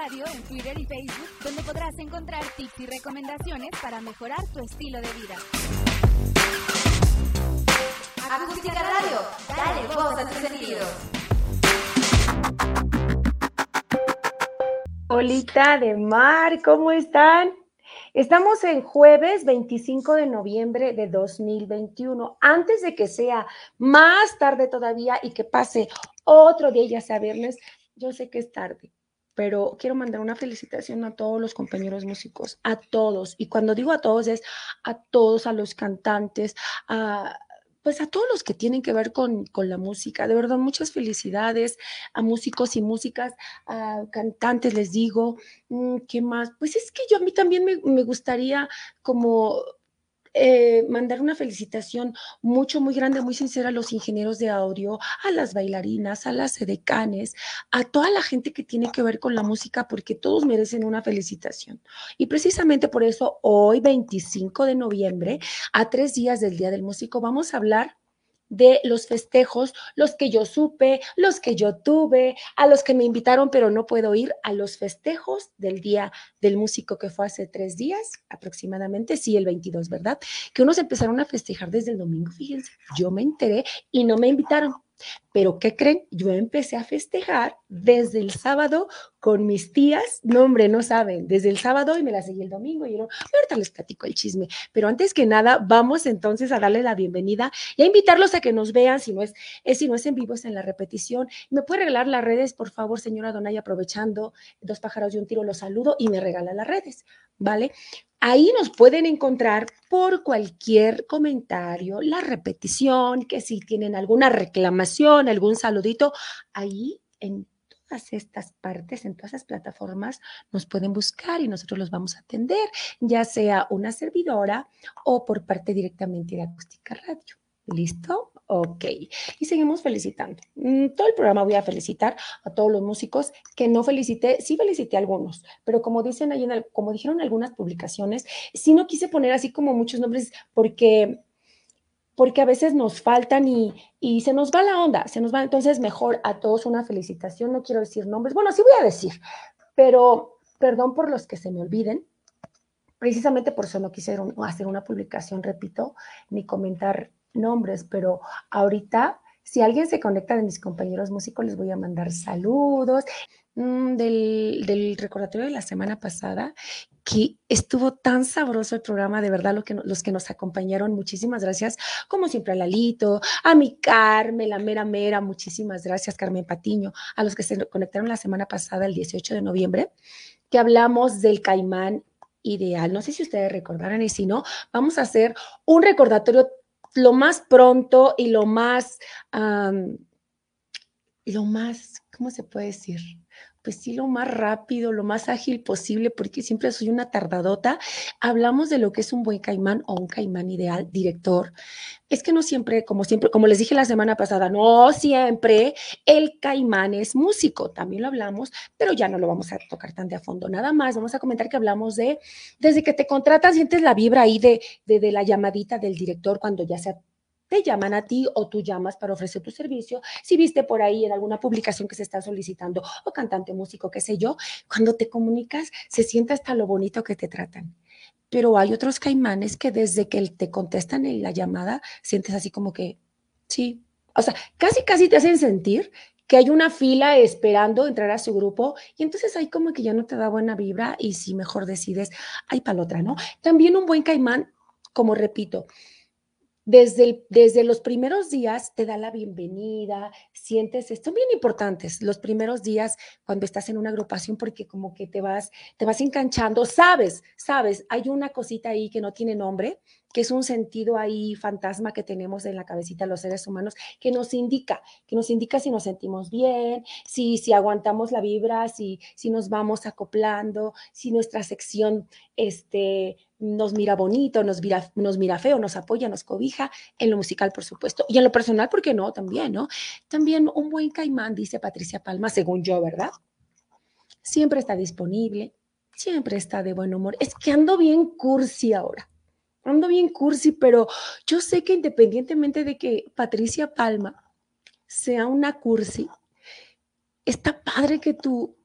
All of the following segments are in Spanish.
Radio en Twitter y Facebook, donde podrás encontrar tips y recomendaciones para mejorar tu estilo de vida. Acústica Radio, dale voz a tus sentidos. Olita de Mar, ¿cómo están? Estamos en jueves 25 de noviembre de 2021. Antes de que sea más tarde todavía y que pase otro día, ya sea viernes, yo sé que es tarde, pero quiero mandar una felicitación a todos los compañeros músicos, a todos. Y cuando digo a todos es a todos, a los cantantes, a, pues a todos los que tienen que ver con, con, la música. De verdad, muchas felicidades a músicos y músicas, a cantantes, les digo. Mm, ¿Qué más? Pues es que yo a mí también me, me gustaría como eh, mandar una felicitación mucho, muy grande, muy sincera a los ingenieros de audio, a las bailarinas, a las edecanes, a toda la gente que tiene que ver con la música, porque todos merecen una felicitación. Y precisamente por eso hoy, 25 de noviembre, a tres días del Día del Músico, vamos a hablar de los festejos, los que yo supe, los que yo tuve, a los que me invitaron pero no puedo ir, a los festejos del Día del Músico que fue hace tres días aproximadamente, sí, el 22, ¿verdad? Que unos empezaron a festejar desde el domingo, fíjense, yo me enteré y no me invitaron. Pero ¿qué creen? Yo empecé a festejar desde el sábado con mis tías. No, hombre, no saben. Desde el sábado y me la seguí el domingo. Y yo, ahorita les platico el chisme. Pero antes que nada, vamos entonces a darle la bienvenida y a invitarlos a que nos vean. Si no es, es si no es en vivo, es en la repetición. ¿Me puede regalar las redes, por favor, señora Donay? Aprovechando dos pájaros y un tiro, los saludo y me regala las redes. ¿Vale? Ahí nos pueden encontrar por cualquier comentario, la repetición, que si tienen alguna reclamación, algún saludito, ahí en todas estas partes, en todas las plataformas, nos pueden buscar y nosotros los vamos a atender, ya sea una servidora o por parte directamente de Acústica Radio. ¿Listo? Ok. Y seguimos felicitando. Mm, todo el programa voy a felicitar a todos los músicos que no felicité, sí felicité a algunos, pero como dicen ahí, en el, como dijeron algunas publicaciones, sí no quise poner así como muchos nombres porque porque a veces nos faltan y, y se nos va la onda, se nos va, entonces mejor a todos una felicitación, no quiero decir nombres, bueno, sí voy a decir, pero perdón por los que se me olviden, precisamente por eso no quise hacer una publicación, repito, ni comentar nombres, pero ahorita, si alguien se conecta de mis compañeros músicos, les voy a mandar saludos. Mm, del, recordatorio de la semana pasada, que estuvo tan sabroso el programa, de verdad, lo que, los que nos acompañaron, muchísimas gracias, como siempre a Lalito, a mi Carmen, la mera mera, muchísimas gracias, Carmen Patiño, a los que se conectaron la semana pasada, el 18 de noviembre, que hablamos del caimán ideal. No sé si ustedes recordarán y si no, vamos a hacer un recordatorio lo más pronto y lo más, lo más, ¿cómo se puede decir? Pues sí, lo más rápido, lo más ágil posible, porque siempre soy una tardadota. Hablamos de lo que es un buen caimán o un caimán ideal, director. Es que no siempre, como siempre, como les dije la semana pasada, no siempre el caimán es músico, también lo hablamos, pero ya no lo vamos a tocar tan de a fondo. Nada más, vamos a comentar que hablamos de, desde que te contratas, sientes la vibra ahí de, de, de la llamadita del director cuando ya se te llaman a ti o tú llamas para ofrecer tu servicio. Si viste por ahí en alguna publicación que se está solicitando o cantante, músico, qué sé yo, cuando te comunicas se siente hasta lo bonito que te tratan. Pero hay otros caimanes que desde que te contestan en la llamada sientes así como que, sí, o sea, casi, casi te hacen sentir que hay una fila esperando entrar a su grupo y entonces ahí como que ya no te da buena vibra y si mejor decides, hay para otra, ¿no? También un buen caimán, como repito, desde, desde los primeros días te da la bienvenida, sientes, son bien importantes los primeros días cuando estás en una agrupación porque como que te vas, te vas enganchando, sabes, sabes, hay una cosita ahí que no tiene nombre, que es un sentido ahí fantasma que tenemos en la cabecita los seres humanos, que nos indica, que nos indica si nos sentimos bien, si, si aguantamos la vibra, si, si nos vamos acoplando, si nuestra sección este, nos mira bonito, nos mira, nos mira feo, nos apoya, nos cobija, en lo musical, por supuesto, y en lo personal, ¿por qué no? También, ¿no? También un buen caimán, dice Patricia Palma, según yo, ¿verdad? Siempre está disponible, siempre está de buen humor. Es que ando bien cursi ahora ando bien cursi, pero yo sé que independientemente de que Patricia Palma sea una cursi, está padre que tú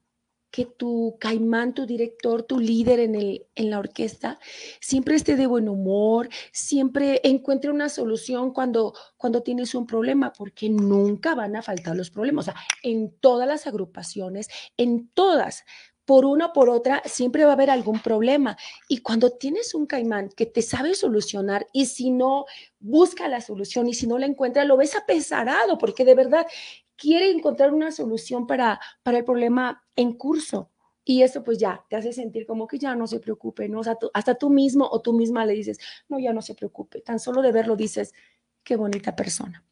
que tu caimán, tu director, tu líder en, el, en la orquesta, siempre esté de buen humor, siempre encuentre una solución cuando, cuando tienes un problema, porque nunca van a faltar los problemas. O sea, en todas las agrupaciones, en todas, por una o por otra, siempre va a haber algún problema. Y cuando tienes un caimán que te sabe solucionar y si no, busca la solución y si no la encuentra, lo ves apesarado, porque de verdad quiere encontrar una solución para, para el problema en curso. Y eso pues ya te hace sentir como que ya no se preocupe, ¿no? O hasta tú mismo o tú misma le dices, no, ya no se preocupe. Tan solo de verlo dices, qué bonita persona.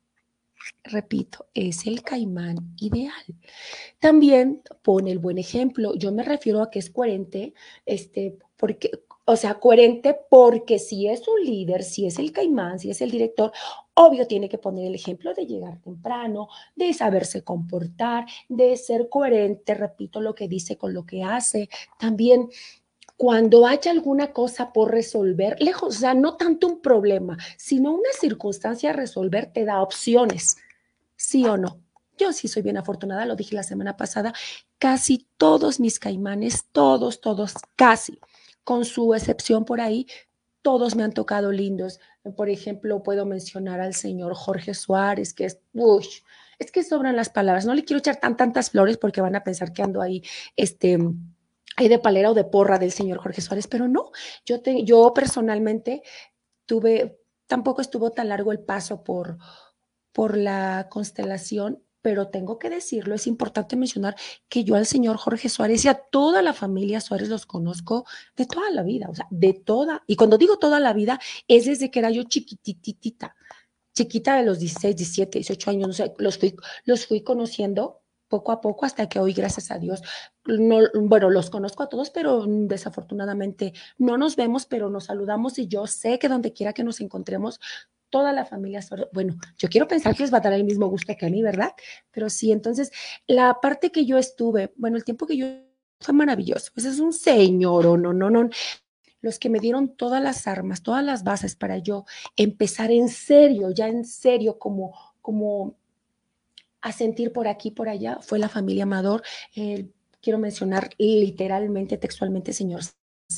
Repito, es el caimán ideal. También pone el buen ejemplo. Yo me refiero a que es coherente, este, porque, o sea, coherente porque si es un líder, si es el caimán, si es el director, obvio tiene que poner el ejemplo de llegar temprano, de saberse comportar, de ser coherente, repito lo que dice con lo que hace. También cuando haya alguna cosa por resolver, lejos, o sea, no tanto un problema, sino una circunstancia a resolver, te da opciones, sí o no. Yo sí soy bien afortunada, lo dije la semana pasada, casi todos mis caimanes, todos, todos, casi, con su excepción por ahí, todos me han tocado lindos. Por ejemplo, puedo mencionar al señor Jorge Suárez, que es, uy, es que sobran las palabras. No le quiero echar tan tantas flores porque van a pensar que ando ahí, este, hay de palera o de porra del señor Jorge Suárez, pero no, yo, te, yo personalmente tuve, tampoco estuvo tan largo el paso por, por la constelación, pero tengo que decirlo, es importante mencionar que yo al señor Jorge Suárez y a toda la familia Suárez los conozco de toda la vida, o sea, de toda, y cuando digo toda la vida, es desde que era yo chiquititita, chiquita de los 16, 17, 18 años, no sé, los fui, los fui conociendo poco a poco hasta que hoy, gracias a Dios, no, bueno, los conozco a todos, pero desafortunadamente no nos vemos, pero nos saludamos y yo sé que donde quiera que nos encontremos, toda la familia, bueno, yo quiero pensar que les va a dar el mismo gusto que a mí, ¿verdad? Pero sí, entonces, la parte que yo estuve, bueno, el tiempo que yo fue maravilloso, pues es un señor, o no, no, no, los que me dieron todas las armas, todas las bases para yo empezar en serio, ya en serio, como, como a sentir por aquí, por allá, fue la familia Amador. Quiero mencionar literalmente, textualmente, señor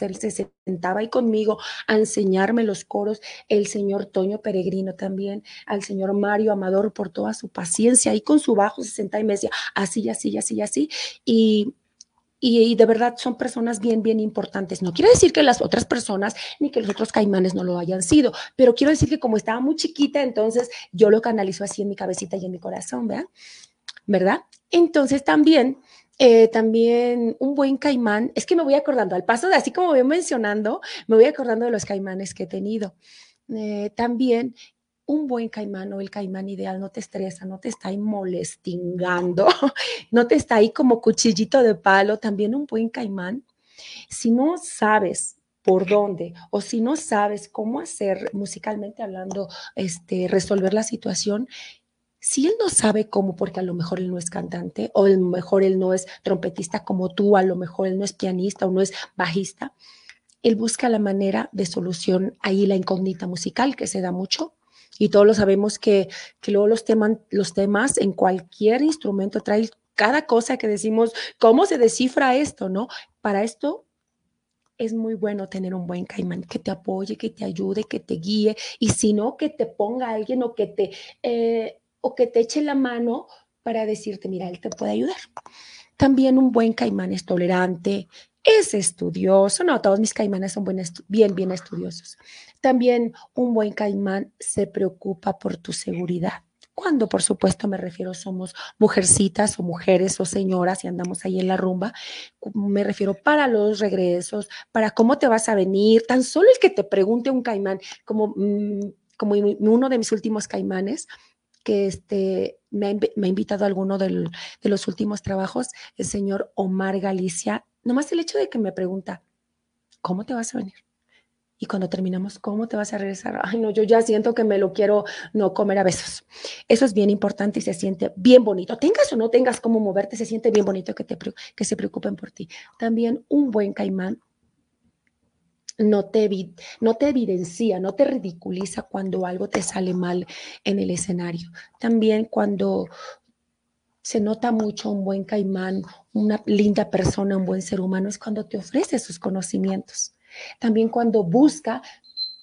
él se sentaba ahí conmigo a enseñarme los coros, el señor Toño Peregrino también, al señor Mario Amador por toda su paciencia, ahí con su bajo se sentaba y me decía así, así, así, así, y y, de verdad son personas bien, bien importantes. No quiere decir que las otras personas ni que los otros caimanes no lo hayan sido, pero quiero decir que como estaba muy chiquita, entonces yo lo canalizo así en mi cabecita y en mi corazón, ¿verdad? ¿Verdad? Entonces también, eh, también un buen caimán, es que me voy acordando, al paso de así como voy mencionando, me voy acordando de los caimanes que he tenido. Eh, también un buen caimán o el caimán ideal no te estresa, no te está ahí molestingando, no te está ahí como cuchillito de palo. También un buen caimán, si no sabes por dónde o si no sabes cómo hacer musicalmente hablando, este, resolver la situación, si él no sabe cómo, porque a lo mejor él no es cantante o a lo mejor él no es trompetista como tú, a lo mejor él no es pianista o no es bajista, él busca la manera de solución ahí la incógnita musical que se da mucho y todos lo sabemos que, que luego los, los temas en cualquier instrumento trae cada cosa que decimos, ¿cómo se descifra esto? ¿No? Para esto es muy bueno tener un buen caimán que te apoye, que te ayude, que te guíe y si no, que te ponga alguien o que te, eh, o que te eche la mano para decirte, mira, él te puede ayudar. También un buen caimán es tolerante, es estudioso. No, todos mis caimanes son bien, bien estudiosos. También un buen caimán se preocupa por tu seguridad. Cuando, por supuesto, me refiero somos mujercitas o mujeres o señoras y andamos ahí en la rumba, me refiero para los regresos, para cómo te vas a venir, tan solo el que te pregunte un caimán, como, mm, como uno de mis últimos caimanes, que este, me, ha, invitado a alguno de los últimos trabajos, el señor Omar Galicia, nomás el hecho de que me pregunta, ¿cómo te vas a venir? Y cuando terminamos, ¿cómo te vas a regresar? Ay, no, yo ya siento que me lo quiero no comer a besos. Eso es bien importante y se siente bien bonito. Tengas o no tengas cómo moverte, se siente bien bonito que, te, que se preocupen por ti. También un buen caimán no te, no te evidencia, no te ridiculiza cuando algo te sale mal en el escenario. También cuando se nota mucho un buen caimán, una linda persona, un buen ser humano, es cuando te ofrece sus conocimientos. También cuando busca,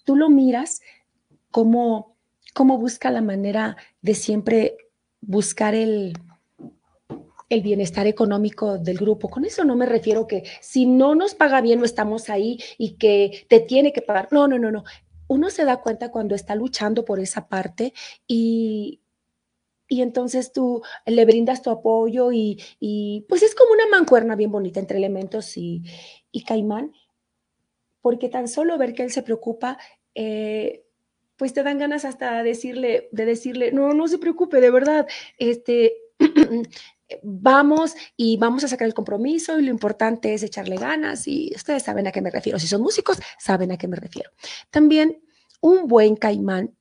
tú lo miras como, como busca la manera de siempre buscar el, el bienestar económico del grupo. Con eso no me refiero que si no nos paga bien no estamos ahí y que te tiene que pagar. No, no, no, no. Uno se da cuenta cuando está luchando por esa parte y, y entonces tú le brindas tu apoyo y, pues es como una mancuerna bien bonita entre elementos y, caimán, porque tan solo ver que él se preocupa, eh, pues te dan ganas hasta decirle, de decirle, no, no se preocupe, de verdad, este, vamos y vamos a sacar el compromiso y lo importante es echarle ganas y ustedes saben a qué me refiero. Si son músicos, saben a qué me refiero. También un buen caimán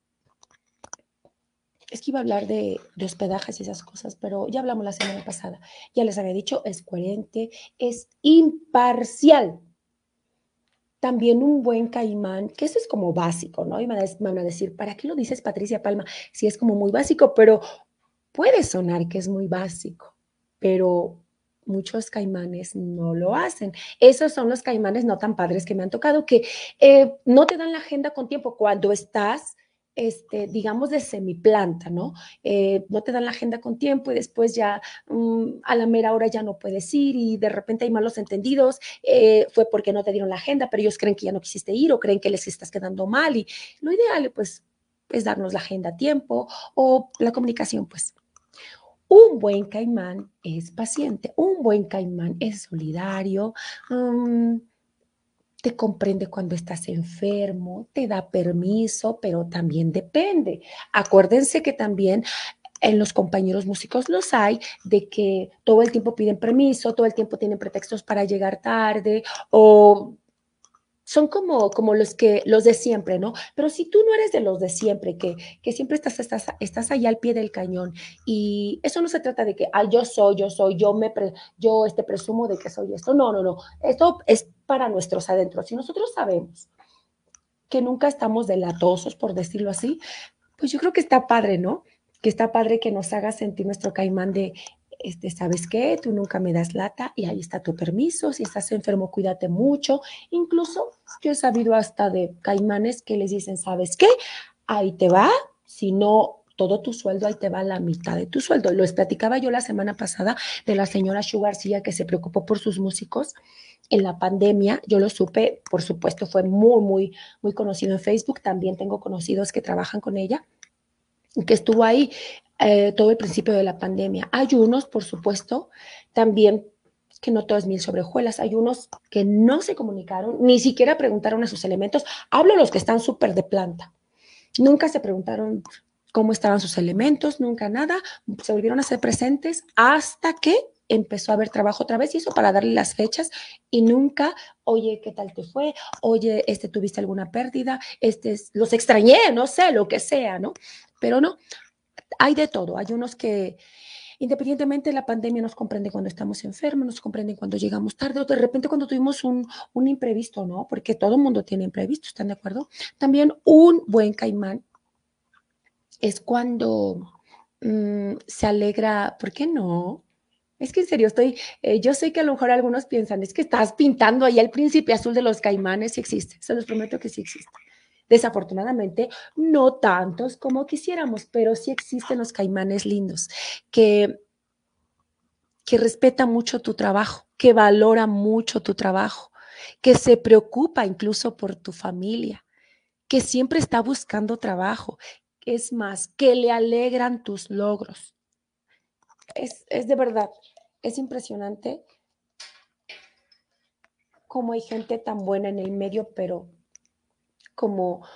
es que iba a hablar de, hospedajes y esas cosas, pero ya hablamos la semana pasada. Ya les había dicho, es coherente, es imparcial. También un buen caimán, que eso es como básico, ¿no? Y me van a decir, ¿para qué lo dices, Patricia Palma? Si es como muy básico, pero puede sonar que es muy básico, pero muchos caimanes no lo hacen. Esos son los caimanes no tan padres que me han tocado, que eh, no te dan la agenda con tiempo cuando estás este, digamos, de semiplanta, ¿no? Eh, no te dan la agenda con tiempo y después ya mm, a la mera hora ya no puedes ir y de repente hay malos entendidos, eh, fue porque no te dieron la agenda, pero ellos creen que ya no quisiste ir o creen que les estás quedando mal y lo ideal, pues, es darnos la agenda a tiempo o la comunicación, pues. Un buen caimán es paciente, un buen caimán es solidario. Mm, te comprende cuando estás enfermo, te da permiso, pero también depende. Acuérdense que también en los compañeros músicos los hay, de que todo el tiempo piden permiso, todo el tiempo tienen pretextos para llegar tarde o son como, como los que los de siempre, ¿no? Pero si tú no eres de los de siempre, que, que siempre estás, estás, estás allá al pie del cañón y eso no se trata de que, ah, yo soy, yo soy, yo me, yo este, presumo de que soy esto. No, no, no. Esto es para nuestros adentros. Si nosotros sabemos que nunca estamos delatosos, por decirlo así, pues yo creo que está padre, ¿no? Que está padre que nos haga sentir nuestro caimán de, este, ¿sabes qué? Tú nunca me das lata y ahí está tu permiso. Si estás enfermo, cuídate mucho. Incluso yo he sabido hasta de caimanes que les dicen, ¿sabes qué? Ahí te va. Si no, todo tu sueldo, ahí te va la mitad de tu sueldo. Lo platicaba yo la semana pasada de la señora Sugarcilla que se preocupó por sus músicos en la pandemia. Yo lo supe, por supuesto, fue muy, muy, muy conocido en Facebook. También tengo conocidos que trabajan con ella que estuvo ahí eh, todo el principio de la pandemia. Hay unos, por supuesto, también que no todo es mil sobrejuelas. Hay unos que no se comunicaron, ni siquiera preguntaron a sus elementos. Hablo los que están súper de planta. Nunca se preguntaron cómo estaban sus elementos, nunca nada. Se volvieron a ser presentes hasta que empezó a haber trabajo otra vez y eso para darle las fechas y nunca, oye, ¿qué tal te fue? Oye, este, ¿tuviste alguna pérdida? Este, los extrañé, no sé, lo que sea, ¿no? Pero no, hay de todo. Hay unos que, independientemente de la pandemia, nos comprenden cuando estamos enfermos, nos comprenden cuando llegamos tarde o de repente cuando tuvimos un, imprevisto, ¿no? Porque todo el mundo tiene imprevisto, ¿están de acuerdo? También un buen caimán es cuando mm, se alegra, ¿por qué no? Es que en serio estoy, eh, yo sé que a lo mejor algunos piensan, es que estás pintando ahí el príncipe azul de los caimanes, sí existe, se los prometo que sí existe. Desafortunadamente, no tantos como quisiéramos, pero sí existen los caimanes lindos que, que respeta mucho tu trabajo, que valora mucho tu trabajo, que se preocupa incluso por tu familia, que siempre está buscando trabajo. Es más, que le alegran tus logros. Es, es de verdad, es impresionante cómo hay gente tan buena en el medio, pero como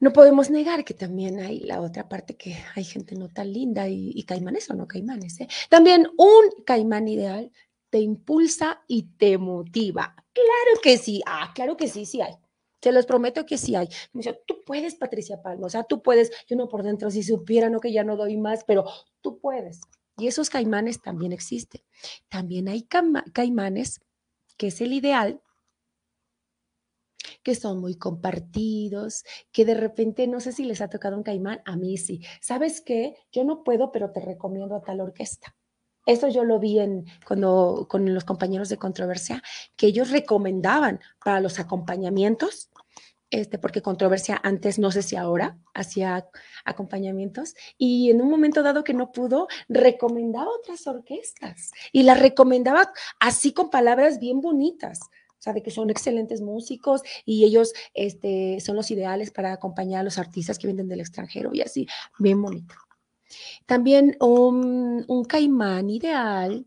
no podemos negar que también hay la otra parte que hay gente no tan linda y, caimanes o no caimanes. ¿eh? También un caimán ideal te impulsa y te motiva. Claro que sí, ah, claro que sí, sí hay. Te los prometo que sí hay. Me dice, tú puedes, Patricia Palma, o sea, tú puedes. Yo no por dentro, si supiera, no que ya no doy más, pero tú puedes. Y esos caimanes también existen. También hay caimanes, que es el ideal, que son muy compartidos, que de repente no sé si les ha tocado un caimán, a mí sí. ¿Sabes qué? Yo no puedo, pero te recomiendo a tal orquesta. Eso yo lo vi en, cuando, con los compañeros de controversia, que ellos recomendaban para los acompañamientos, este, porque controversia antes, no sé si ahora, hacía acompañamientos, y en un momento dado que no pudo, recomendaba otras orquestas y las recomendaba así con palabras bien bonitas. Sea, de que son excelentes músicos y ellos este, son los ideales para acompañar a los artistas que vienen del extranjero y así, bien bonito. También un, un caimán ideal,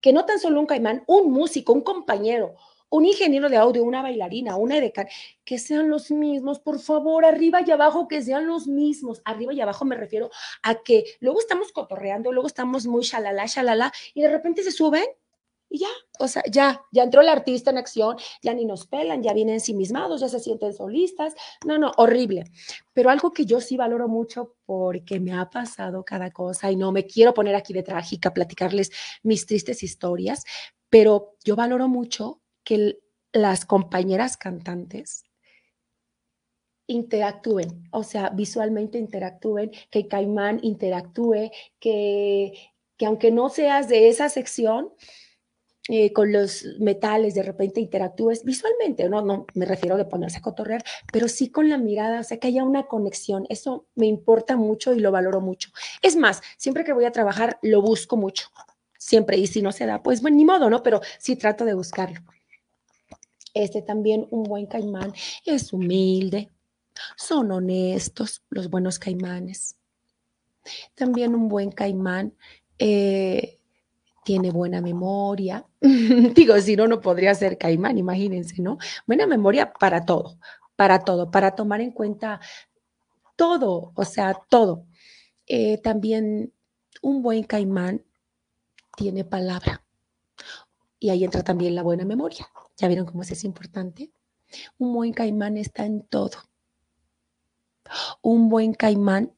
que no tan solo un caimán, un músico, un compañero, un ingeniero de audio, una bailarina, una edecán, que sean los mismos, por favor, arriba y abajo, que sean los mismos. Arriba y abajo me refiero a que luego estamos cotorreando, luego estamos muy shalala, shalala, y de repente se suben y ya, o sea, ya, ya entró el artista en acción, ya ni nos pelan, ya vienen ensimismados, ya se sienten solistas. No, no, horrible. Pero algo que yo sí valoro mucho porque me ha pasado cada cosa y no me quiero poner aquí de trágica, platicarles mis tristes historias, pero yo valoro mucho que las compañeras cantantes interactúen, o sea, visualmente interactúen, que Caimán interactúe, que, que aunque no seas de esa sección, eh, con los metales de repente interactúes visualmente, no, no me refiero de ponerse a cotorrear, pero sí con la mirada, o sea, que haya una conexión. Eso me importa mucho y lo valoro mucho. Es más, siempre que voy a trabajar lo busco mucho, siempre, y si no se da, pues bueno, ni modo, ¿no? Pero sí trato de buscarlo. Este también, un buen caimán, es humilde, son honestos, los buenos caimanes. También un buen caimán eh, tiene buena memoria. Digo, si no, no podría ser caimán, imagínense, ¿no? Buena memoria para todo, para todo, para tomar en cuenta todo, o sea, todo. Eh, también un buen caimán tiene palabra. Y ahí entra también la buena memoria. ¿Ya vieron cómo es importante? Un buen caimán está en todo. Un buen caimán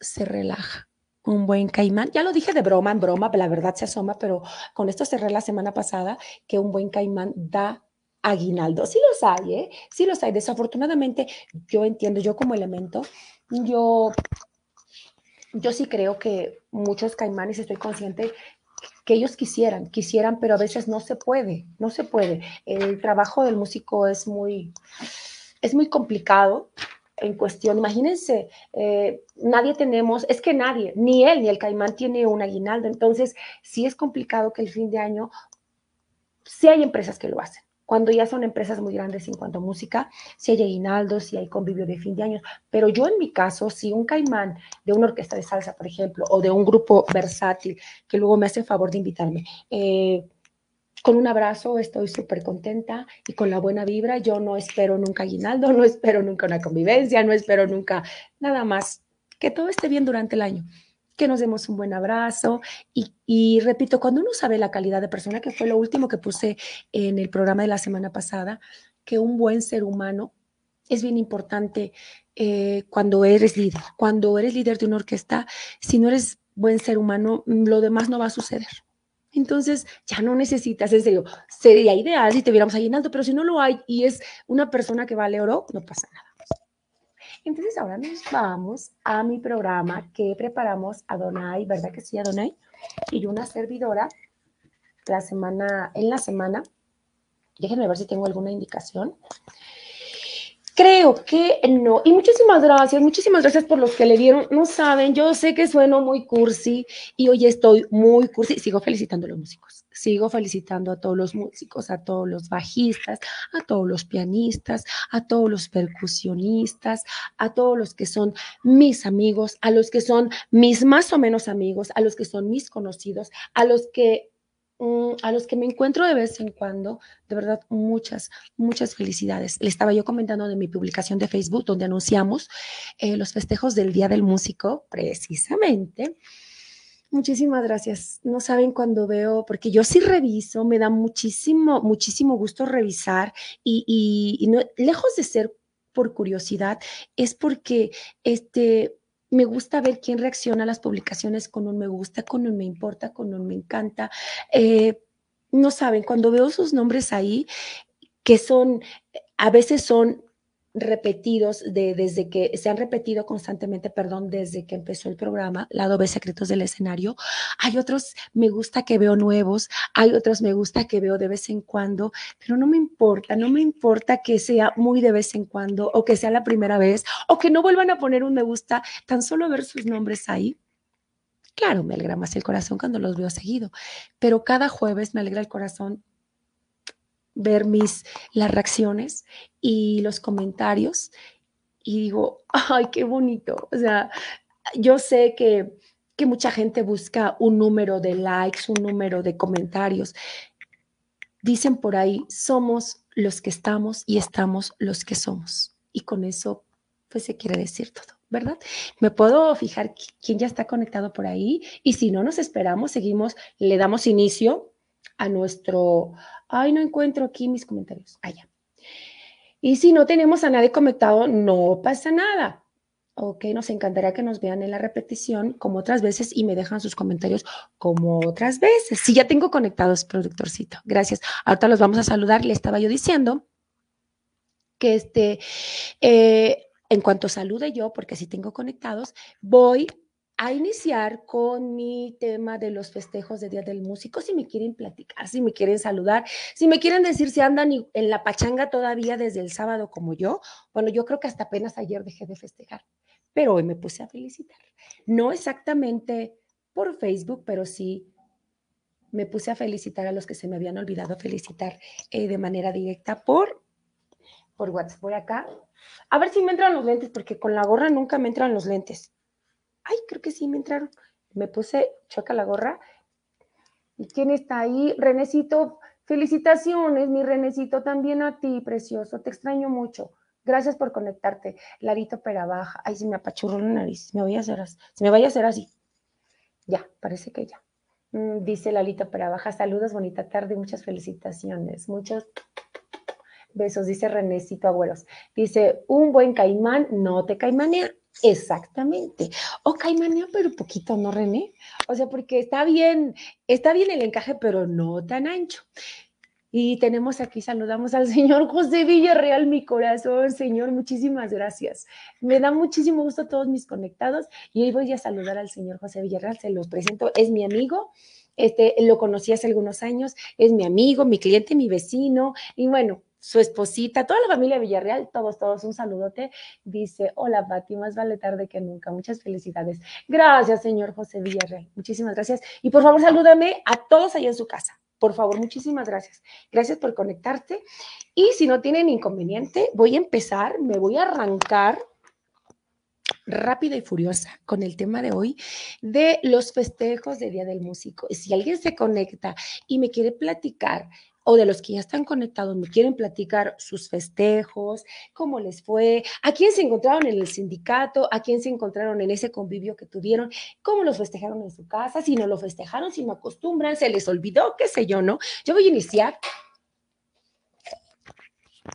se relaja. Un buen caimán, ya lo dije de broma en broma, la verdad se asoma, pero con esto cerré la semana pasada que un buen caimán da aguinaldo. Sí los hay, ¿eh? Sí los hay. Desafortunadamente, yo entiendo, yo como elemento, yo, yo sí creo que muchos caimanes, estoy consciente que ellos quisieran, quisieran, pero a veces no se puede, no se puede. El trabajo del músico es muy, es muy complicado en cuestión. Imagínense, eh, nadie tenemos, es que nadie, ni él ni el caimán tiene un aguinaldo, entonces sí es complicado que el fin de año, sí hay empresas que lo hacen cuando ya son empresas muy grandes en cuanto a música, si hay aguinaldos, si hay convivio de fin de año. Pero yo en mi caso, si un caimán de una orquesta de salsa, por ejemplo, o de un grupo versátil, que luego me hace favor de invitarme, eh, con un abrazo estoy súper contenta y con la buena vibra, yo no espero nunca aguinaldo, no espero nunca una convivencia, no espero nunca nada más, que todo esté bien durante el año que nos demos un buen abrazo. Y, repito, cuando uno sabe la calidad de persona, que fue lo último que puse en el programa de la semana pasada, que un buen ser humano es bien importante eh, cuando eres líder. Cuando eres líder de una orquesta, si no eres buen ser humano, lo demás no va a suceder. Entonces, ya no necesitas, en serio, sería ideal si te viéramos ahí en pero si no lo hay y es una persona que vale oro, no pasa nada. Entonces ahora nos vamos a mi programa que preparamos a Donay, ¿verdad que sí, Donay? Y una servidora la semana, en la semana. Déjenme ver si tengo alguna indicación. Creo que no. Y muchísimas gracias, muchísimas gracias por los que le dieron. No saben, yo sé que sueno muy cursi y hoy estoy muy cursi. Sigo felicitando a los músicos. Sigo felicitando a todos los músicos, a todos los bajistas, a todos los pianistas, a todos los percusionistas, a todos los que son mis amigos, a los que son mis más o menos amigos, a los que son mis conocidos, a los que a los que me encuentro de vez en cuando, de verdad, muchas, muchas felicidades. Le estaba yo comentando de mi publicación de Facebook, donde anunciamos eh, los festejos del Día del Músico, precisamente. Muchísimas gracias. No saben cuando veo, porque yo sí reviso, me da muchísimo, muchísimo gusto revisar y, y no, lejos de ser por curiosidad, es porque este, me gusta ver quién reacciona a las publicaciones con un me gusta, con un me importa, con un me encanta. Eh, no saben, cuando veo sus nombres ahí, que son, a veces son repetidos de, desde que se han repetido constantemente, perdón, desde que empezó el programa, Lado B Secretos del Escenario. Hay otros me gusta que veo nuevos, hay otros me gusta que veo de vez en cuando, pero no me importa, no me importa que sea muy de vez en cuando o que sea la primera vez o que no vuelvan a poner un me gusta, tan solo ver sus nombres ahí. Claro, me alegra más el corazón cuando los veo seguido, pero cada jueves me alegra el corazón ver mis, las reacciones y los comentarios y digo, ay, qué bonito. O sea, yo sé que, que mucha gente busca un número de likes, un número de comentarios. Dicen por ahí, somos los que estamos y estamos los que somos. Y con eso, pues se quiere decir todo. ¿verdad? Me puedo fijar quién ya está conectado por ahí y si no nos esperamos, seguimos, le damos inicio a nuestro, ay, no encuentro aquí mis comentarios, allá. Y si no tenemos a nadie conectado, no pasa nada. Ok, nos encantaría que nos vean en la repetición como otras veces y me dejan sus comentarios como otras veces. Sí, ya tengo conectados, productorcito. Gracias. Ahorita los vamos a saludar. Le estaba yo diciendo que este, eh, en cuanto salude yo, porque si tengo conectados, voy a iniciar con mi tema de los festejos de Día del Músico. Si me quieren platicar, si me quieren saludar, si me quieren decir si andan en la pachanga todavía desde el sábado como yo. Bueno, yo creo que hasta apenas ayer dejé de festejar, pero hoy me puse a felicitar. No exactamente por Facebook, pero sí me puse a felicitar a los que se me habían olvidado felicitar eh, de manera directa por, por WhatsApp. Voy acá. A ver si me entran los lentes, porque con la gorra nunca me entran los lentes ay, creo que sí me entraron. Me puse, choca la gorra. ¿Y quién está ahí? Renecito, felicitaciones, mi Renecito, también a ti, precioso. Te extraño mucho. Gracias por conectarte. Larito Perabaja. Ay, se me apachurró la nariz. Me voy a hacer así. Se me vaya a hacer así. Ya, parece que ya. Mm, dice Lalito Perabaja. Saludos, bonita tarde, muchas felicitaciones. Muchos besos, dice Renecito Agüeros. Dice, un buen caimán no te caimanea. Exactamente. O caimanea, pero poquito, ¿no, René? O sea, porque está bien, está bien el encaje, pero no tan ancho. Y tenemos aquí, saludamos al señor José Villarreal, mi corazón, señor, muchísimas gracias. Me da muchísimo gusto a todos mis conectados y hoy voy a saludar al señor José Villarreal, se los presento, es mi amigo, este, lo conocí hace algunos años, es mi amigo, mi cliente, mi vecino, y bueno, su esposita, toda la familia Villarreal, todos, todos, un saludote. Dice, hola Pati, más vale tarde que nunca. Muchas felicidades. Gracias, señor José Villarreal. Muchísimas gracias. Y por favor, salúdame a todos allá en su casa. Por favor, muchísimas gracias. Gracias por conectarte. Y si no tienen inconveniente, voy a empezar, me voy a arrancar rápida y furiosa con el tema de hoy de los festejos de Día del Músico. Si alguien se conecta y me quiere platicar o de los que ya están conectados me quieren platicar sus festejos, cómo les fue, a quién se encontraron en el sindicato, a quién se encontraron en ese convivio que tuvieron, cómo los festejaron en su casa, si no lo festejaron, si no acostumbran, se les olvidó, qué sé yo, ¿no? Yo voy a iniciar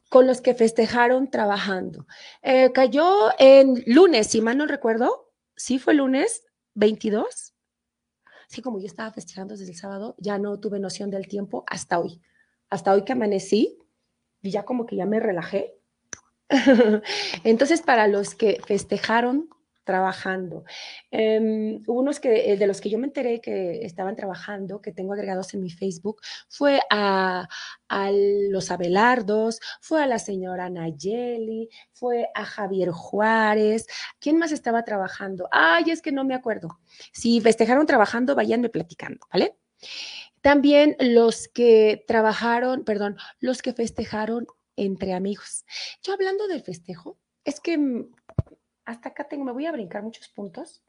con los que festejaron trabajando. Eh, cayó en lunes, si mal no recuerdo, sí fue lunes 22. Sí, como yo estaba festejando desde el sábado, ya no tuve noción del tiempo hasta hoy hasta hoy que amanecí y ya como que ya me relajé. Entonces, para los que festejaron trabajando, em, unos que, eh, de los que yo me enteré que estaban trabajando, que tengo agregados en mi Facebook, fue a, a los Abelardos, fue a la señora Nayeli, fue a Javier Juárez. ¿Quién más estaba trabajando? Ay, es que no me acuerdo. Si festejaron trabajando, váyanme platicando, ¿vale? También los que trabajaron, perdón, los que festejaron entre amigos. Yo hablando del festejo, es que hasta acá tengo, me voy a brincar muchos puntos,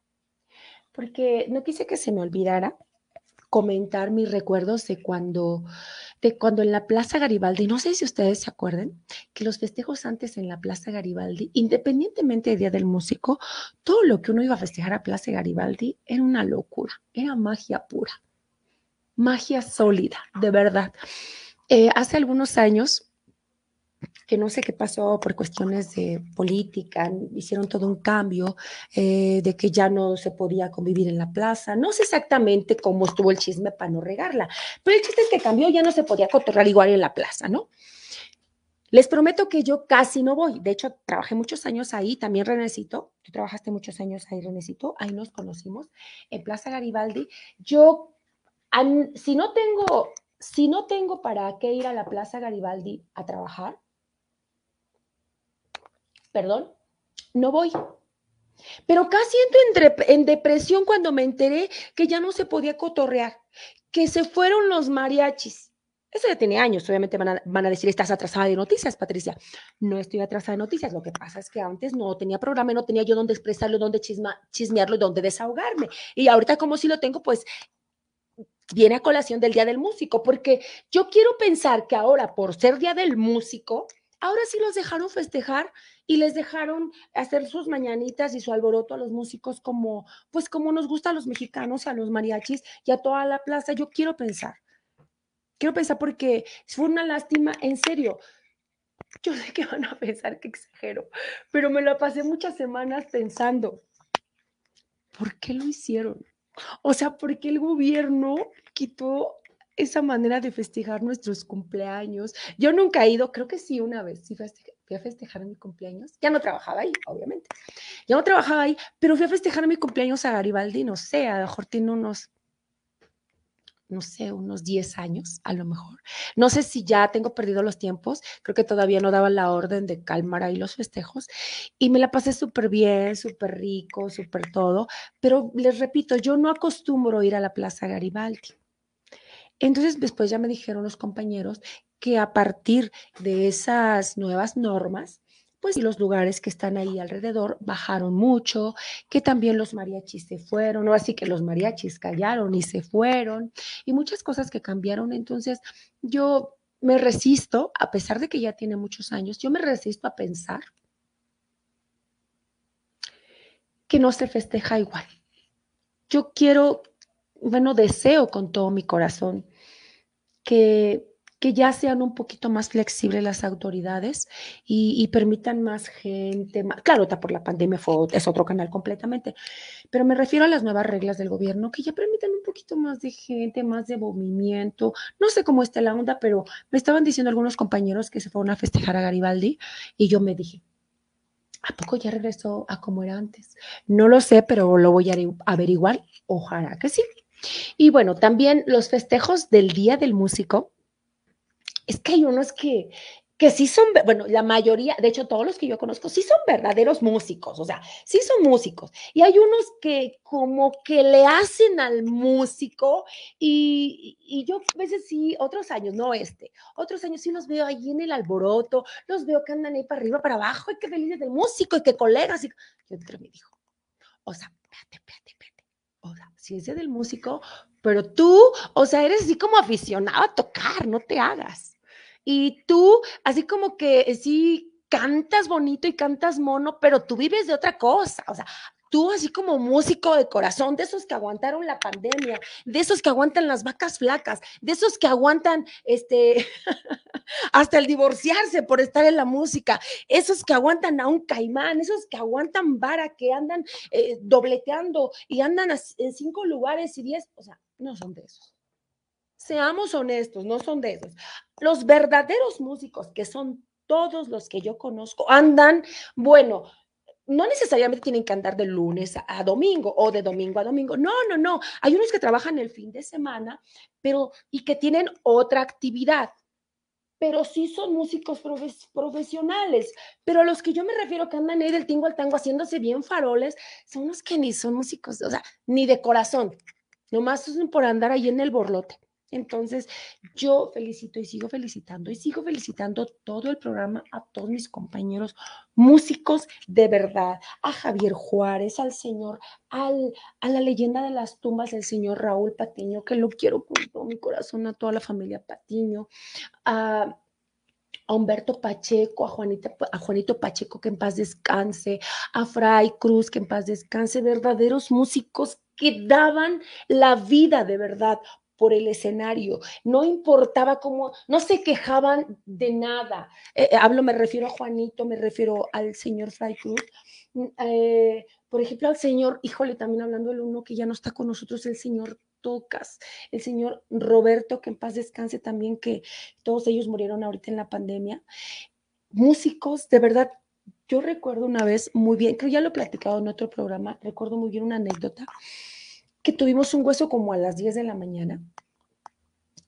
porque no quise que se me olvidara comentar mis recuerdos de cuando, de cuando en la Plaza Garibaldi, no sé si ustedes se acuerdan, que los festejos antes en la Plaza Garibaldi, independientemente del Día del Músico, todo lo que uno iba a festejar a Plaza Garibaldi era una locura, era magia pura magia sólida, de verdad. Eh, hace algunos años, que no sé qué pasó por cuestiones de política, hicieron todo un cambio eh, de que ya no se podía convivir en la plaza. No sé exactamente cómo estuvo el chisme para no regarla, pero el chiste es que cambió, ya no se podía cotorrar igual en la plaza, ¿no? Les prometo que yo casi no voy. De hecho, trabajé muchos años ahí, también Renecito. Tú trabajaste muchos años ahí, Renecito. Ahí nos conocimos en Plaza Garibaldi. Yo, si no tengo, si no tengo para qué ir a la Plaza Garibaldi a trabajar, perdón, no voy. Pero casi entro en, depresión cuando me enteré que ya no se podía cotorrear, que se fueron los mariachis. Eso ya tiene años, obviamente van a, van a, decir, estás atrasada de noticias, Patricia. No estoy atrasada de noticias, lo que pasa es que antes no tenía programa, no tenía yo dónde expresarlo, dónde chisma, chismearlo, dónde desahogarme. Y ahorita como si lo tengo, pues viene a colación del Día del Músico, porque yo quiero pensar que ahora, por ser Día del Músico, ahora sí los dejaron festejar y les dejaron hacer sus mañanitas y su alboroto a los músicos como, pues como nos gusta a los mexicanos, a los mariachis y a toda la plaza. Yo quiero pensar, quiero pensar porque fue una lástima, en serio. Yo sé que van a pensar que exagero, pero me lo pasé muchas semanas pensando, ¿por qué lo hicieron? O sea, ¿por qué el gobierno quitó esa manera de festejar nuestros cumpleaños. Yo nunca he ido, creo que sí, una vez, sí fui a festejar mi cumpleaños. Ya no trabajaba ahí, obviamente. Ya no trabajaba ahí, pero fui a festejar mi cumpleaños a Garibaldi, no sé, a lo mejor tiene unos, no sé, unos 10 años, a lo mejor. No sé si ya tengo perdido los tiempos, creo que todavía no daban la orden de calmar ahí los festejos. Y me la pasé súper bien, súper rico, súper todo. Pero les repito, yo no acostumbro ir a la Plaza Garibaldi entonces, después ya me dijeron los compañeros que a partir de esas nuevas normas, pues los lugares que están ahí alrededor bajaron mucho, que también los mariachis se fueron, o así que los mariachis callaron y se fueron, y muchas cosas que cambiaron. Entonces, yo me resisto, a pesar de que ya tiene muchos años, yo me resisto a pensar que no se festeja igual. Yo quiero bueno, deseo con todo mi corazón que, que ya sean un poquito más flexibles las autoridades y, permitan más gente. claro, está por la pandemia fue, es otro canal completamente, pero me refiero a las nuevas reglas del gobierno que ya permitan un poquito más de gente, más de movimiento. No sé cómo está la onda, pero me estaban diciendo algunos compañeros que se fueron a festejar a Garibaldi y yo me dije, ¿A poco ya regresó a como era antes? No lo sé, pero lo voy a averiguar. Ojalá que sí. Y bueno, también los festejos del Día del Músico, es que hay unos que, que sí son, bueno, la mayoría, de hecho todos los que yo conozco, sí son verdaderos músicos, o sea, sí son músicos. Y hay unos que como que le hacen al músico y, y yo a veces sí, otros años, no este, otros años sí los veo ahí en el alboroto, los veo que andan ahí para arriba, para abajo, y que felices del músico y que colegas. Y yo me dijo, o sea, espérate, espérate, espérate, o sea, es del músico, pero tú, o sea, eres así como aficionado a tocar, no te hagas. Y tú, así como que sí cantas bonito y cantas mono, pero tú vives de otra cosa. O sea, tú así como músico de corazón, de esos que aguantaron la pandemia, de esos que aguantan las vacas flacas, de esos que aguantan este hasta el divorciarse por estar en la música, esos que aguantan a un caimán, esos que aguantan vara, que andan eh, dobleteando y andan en cinco lugares y diez, o sea, no son de esos. Seamos honestos, no son de esos. Los verdaderos músicos, que son todos los que yo conozco, andan, bueno, no necesariamente tienen que andar de lunes a, domingo o de domingo a domingo. No, no, no. Hay unos que trabajan el fin de semana, pero y que tienen otra actividad pero sí son músicos profesionales. Pero a los que yo me refiero que andan ahí del tingo al tango haciéndose bien faroles, son los que ni son músicos, o sea, ni de corazón, nomás son por andar ahí en el borlote. Entonces, yo felicito y sigo felicitando y sigo felicitando todo el programa a todos mis compañeros músicos de verdad, a Javier Juárez, al señor, al, a la leyenda de las tumbas, el señor Raúl Patiño, que lo quiero con todo mi corazón, a toda la familia Patiño, a Humberto Pacheco, a, Juanita, a Juanito Pacheco, que en paz descanse, a Fray Cruz, que en paz descanse, verdaderos músicos que daban la vida de verdad por el escenario, no importaba cómo, no se quejaban de nada. Eh, eh, hablo, me refiero a Juanito, me refiero al señor Fray Cruz. Mm, eh, por ejemplo, al señor, híjole, también hablando del uno que ya no está con nosotros, el señor Tocas, el señor Roberto, que en paz descanse también, que todos ellos murieron ahorita en la pandemia. músicos, de verdad, yo recuerdo una vez muy bien, creo ya lo he platicado en otro programa, recuerdo muy bien una anécdota, que tuvimos un hueso como a las 10 de la mañana,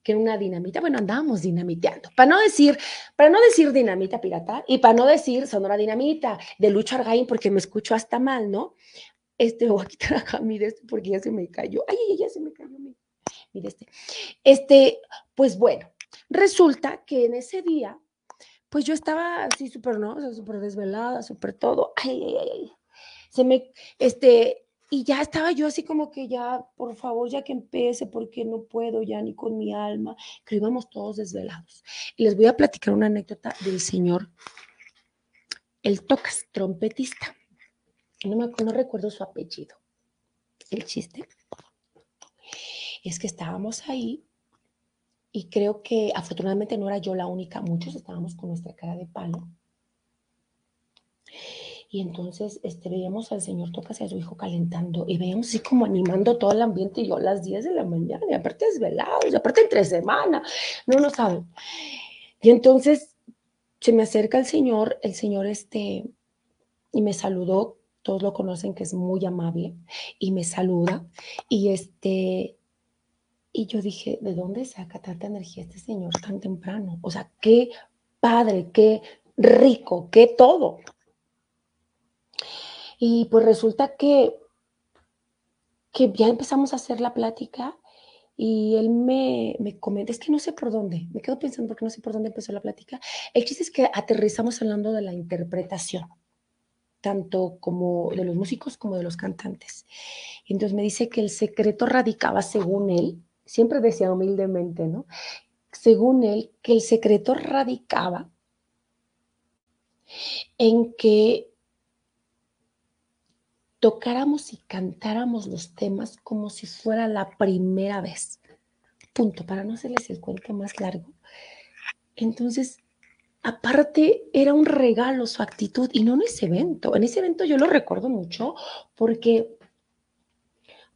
que era una dinamita, bueno, andábamos dinamiteando, para no decir, para no decir dinamita pirata y para no decir sonora dinamita de Lucho Argaín, porque me escucho hasta mal, ¿no? Este, voy a quitar acá, mire este, porque ya se me cayó, ay, ay, ya se me cayó, mire este, este, pues bueno, resulta que en ese día, pues yo estaba así súper, ¿no? O súper desvelada, súper todo. Ay, ay, ay, ay. Se me, este, y ya estaba yo así como que ya, por favor, ya que empiece, porque no puedo ya ni con mi alma, que íbamos todos desvelados. Y les voy a platicar una anécdota del señor, el tocas, trompetista. No, me, no recuerdo su apellido. El chiste es que estábamos ahí y creo que afortunadamente no era yo la única, muchos estábamos con nuestra cara de palo. Y entonces este, veíamos al señor Tocas y a su hijo calentando y veíamos así como animando todo el ambiente y yo a las 10 de la mañana, y aparte desvelados, y aparte entre semana, no lo saben. Y entonces se me acerca el señor, el señor este, y me saludó, todos lo conocen que es muy amable, y me saluda, y este, y yo dije, ¿de dónde saca tanta energía este señor tan temprano? O sea, qué padre, qué rico, qué todo. Y pues resulta que, que ya empezamos a hacer la plática y él me, me comenta, es que no sé por dónde, me quedo pensando porque no sé por dónde empezó la plática. El chiste es que aterrizamos hablando de la interpretación, tanto como de los músicos como de los cantantes. Y entonces me dice que el secreto radicaba, según él, siempre decía humildemente, ¿no? Según él, que el secreto radicaba en que tocáramos y cantáramos los temas como si fuera la primera vez. Punto, para no hacerles el cuento más largo. Entonces, aparte, era un regalo su actitud y no en ese evento. En ese evento yo lo recuerdo mucho porque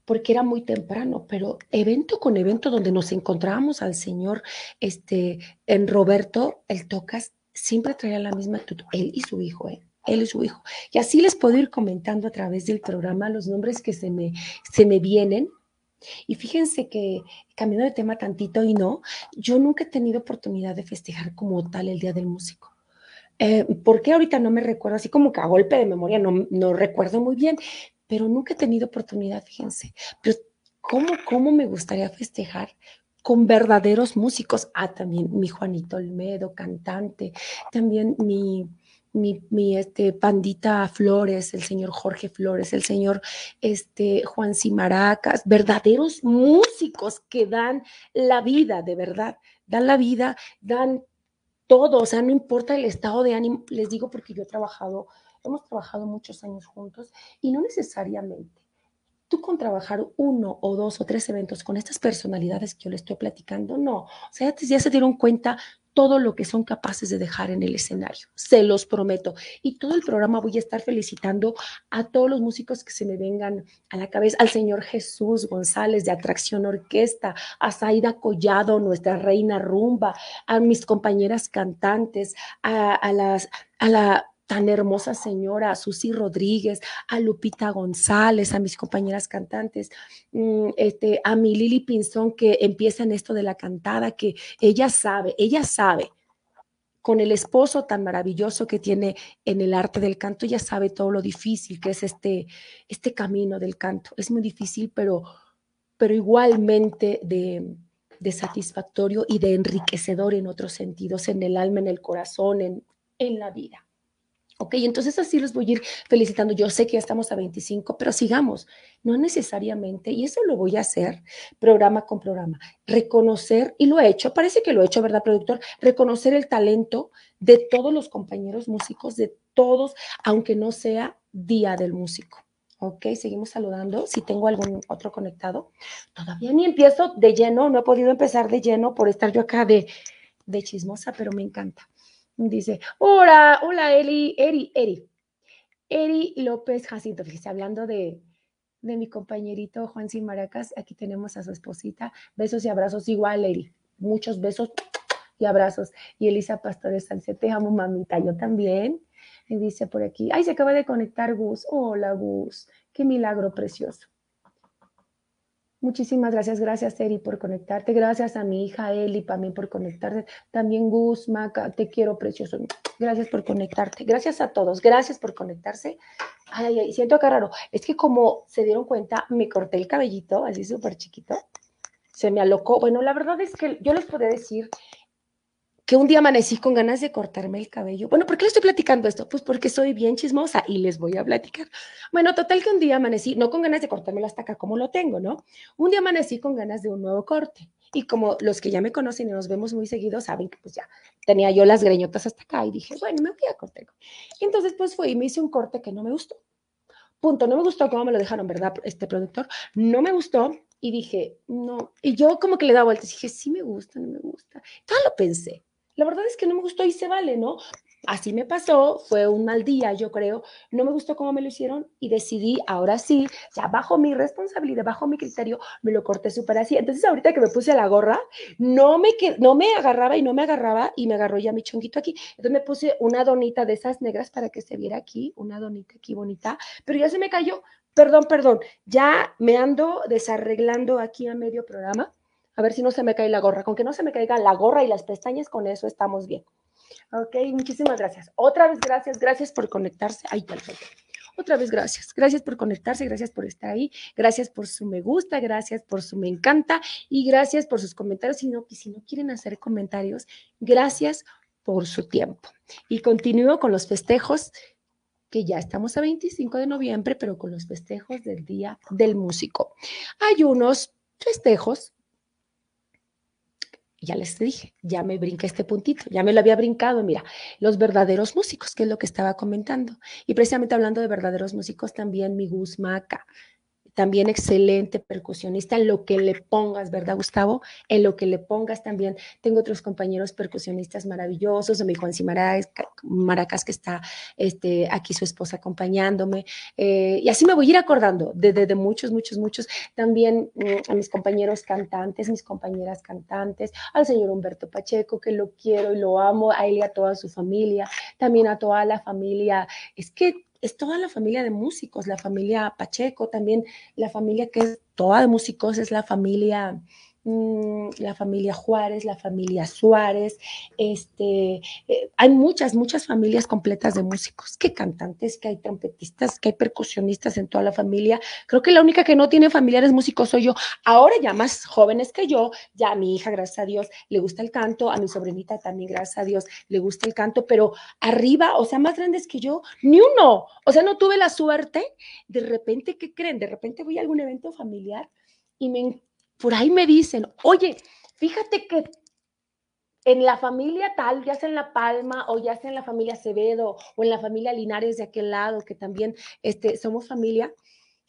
porque era muy temprano, pero evento con evento donde nos encontrábamos al Señor, este, en Roberto, el Tocas, siempre traía la misma actitud, él y su hijo, ¿eh? Él y su hijo. Y así les puedo ir comentando a través del programa los nombres que se me, se me vienen. Y fíjense que, cambiando de tema tantito y no, yo nunca he tenido oportunidad de festejar como tal el Día del Músico. Eh, ¿Por qué ahorita no me recuerdo? Así como que a golpe de memoria no, no recuerdo muy bien, pero nunca he tenido oportunidad, fíjense. Pero ¿cómo, cómo me gustaría festejar con verdaderos músicos? Ah, también mi Juanito Olmedo, cantante, también mi, mi, mi, este, pandita Flores, el señor Jorge Flores, el señor este, Juan Cimaracas, verdaderos músicos que dan la vida, de verdad, dan la vida, dan todo, o sea, no importa el estado de ánimo, les digo porque yo he trabajado hemos trabajado muchos años juntos y no necesariamente tú con trabajar uno o dos o tres eventos con estas personalidades que yo le estoy platicando, no. O sea, ya, se dieron cuenta todo lo que son capaces de dejar en el escenario, se los prometo. Y todo el programa voy a estar felicitando a todos los músicos que se me vengan a la cabeza, al señor Jesús González de Atracción Orquesta, a Zaida Collado, nuestra reina rumba, a mis compañeras cantantes, a, a las, a la tan hermosa señora, a Susi Rodríguez, a Lupita González, a mis compañeras cantantes, mm, este, a mi Lili Pinzón que empieza en esto de la cantada, que ella sabe, ella sabe, con el esposo tan maravilloso que tiene en el arte del canto, ella sabe todo lo difícil que es este, este camino del canto. Es muy difícil, pero, pero igualmente de, de satisfactorio y de enriquecedor en otros sentidos, en el alma, en el corazón, en, en la vida. Ok, entonces así los voy a ir felicitando. Yo sé que ya estamos a 25, pero sigamos. No necesariamente, y eso lo voy a hacer programa con programa, reconocer, y lo he hecho, parece que lo he hecho, ¿verdad, productor? Reconocer el talento de todos los compañeros músicos, de todos, aunque no sea Día del Músico. Ok, seguimos saludando. Si tengo algún otro conectado, todavía ni empiezo de lleno, no he podido empezar de lleno por estar yo acá de, de chismosa, pero me encanta. Dice, hola, hola Eli, Eri, Eri. Eri López Jacinto, fíjese, hablando de, de mi compañerito Juan Sin Maracas, aquí tenemos a su esposita. Besos y abrazos igual, Eri. Muchos besos y abrazos. Y Elisa Pastores Salce, te amo, mamita, yo también. Y dice por aquí, ay, se acaba de conectar Gus. Hola, Gus. Qué milagro precioso. Muchísimas gracias, gracias Eri por conectarte, gracias a mi hija Eli también por conectarse, también Gus, Maca, te quiero precioso, gracias por conectarte, gracias a todos, gracias por conectarse. Ay, ay, siento acá raro, es que como se dieron cuenta, me corté el cabellito, así súper chiquito, se me alocó, bueno, la verdad es que yo les puedo decir que un día amanecí con ganas de cortarme el cabello. Bueno, ¿por qué les estoy platicando esto? Pues porque soy bien chismosa y les voy a platicar. Bueno, total que un día amanecí, no con ganas de cortármelo hasta acá como lo tengo, ¿no? Un día amanecí con ganas de un nuevo corte. Y como los que ya me conocen y nos vemos muy seguido saben que pues ya tenía yo las greñotas hasta acá y dije, bueno, me voy a cortar. Entonces pues fui y me hice un corte que no me gustó. Punto, no me gustó cómo me lo dejaron, ¿verdad? Este productor, no me gustó y dije, no. Y yo como que le daba vueltas y dije, sí me gusta, no me gusta. Todo lo pensé. La verdad es que no me gustó y se vale, ¿no? Así me pasó, fue un mal día, yo creo, no me gustó cómo me lo hicieron y decidí, ahora sí, ya bajo mi responsabilidad, bajo mi criterio, me lo corté súper así. Entonces ahorita que me puse la gorra, no me, no me agarraba y no me agarraba y me agarró ya mi chonguito aquí. Entonces me puse una donita de esas negras para que se viera aquí, una donita aquí bonita, pero ya se me cayó. Perdón, perdón, ya me ando desarreglando aquí a medio programa a ver si no se me cae la gorra. Con que no se me caiga la gorra y las pestañas, con eso estamos bien. Ok, muchísimas gracias. Otra vez gracias, gracias por conectarse. Ay, perfecto. Otra vez gracias. Gracias por conectarse, gracias por estar ahí, gracias por su me gusta, gracias por su me encanta y gracias por sus comentarios. Si no, si no quieren hacer comentarios, gracias por su tiempo. Y continúo con los festejos que ya estamos a 25 de noviembre, pero con los festejos del Día del Músico. Hay unos festejos ya les dije, ya me brinca este puntito, ya me lo había brincado, mira, los verdaderos músicos, que es lo que estaba comentando. Y precisamente hablando de verdaderos músicos, también mi Gus Maca, también excelente percusionista en lo que le pongas, ¿verdad, Gustavo? En lo que le pongas también. Tengo otros compañeros percusionistas maravillosos, mi Juan Maracas, que está este, aquí su esposa acompañándome. Eh, y así me voy a ir acordando de, muchos, muchos, muchos. También mm, a mis compañeros cantantes, mis compañeras cantantes, al señor Humberto Pacheco, que lo quiero y lo amo, a él y a toda su familia, también a toda la familia. Es que es toda la familia de músicos, la familia Pacheco, también la familia que es toda de músicos, es la familia Mm, la familia Juárez, la familia Suárez, este, eh, hay muchas, muchas familias completas de músicos, que cantantes, que hay trompetistas, que hay percusionistas en toda la familia. Creo que la única que no tiene familiares músicos soy yo. Ahora ya más jóvenes que yo, ya a mi hija, gracias a Dios, le gusta el canto, a mi sobrinita también, gracias a Dios, le gusta el canto, pero arriba, o sea, más grandes que yo, ni uno. O sea, no tuve la suerte, de repente, ¿qué creen? De repente voy a algún evento familiar y me por ahí me dicen, oye, fíjate que en la familia tal, ya sea en La Palma o ya sea en la familia Acevedo o en la familia Linares de aquel lado, que también este, somos familia,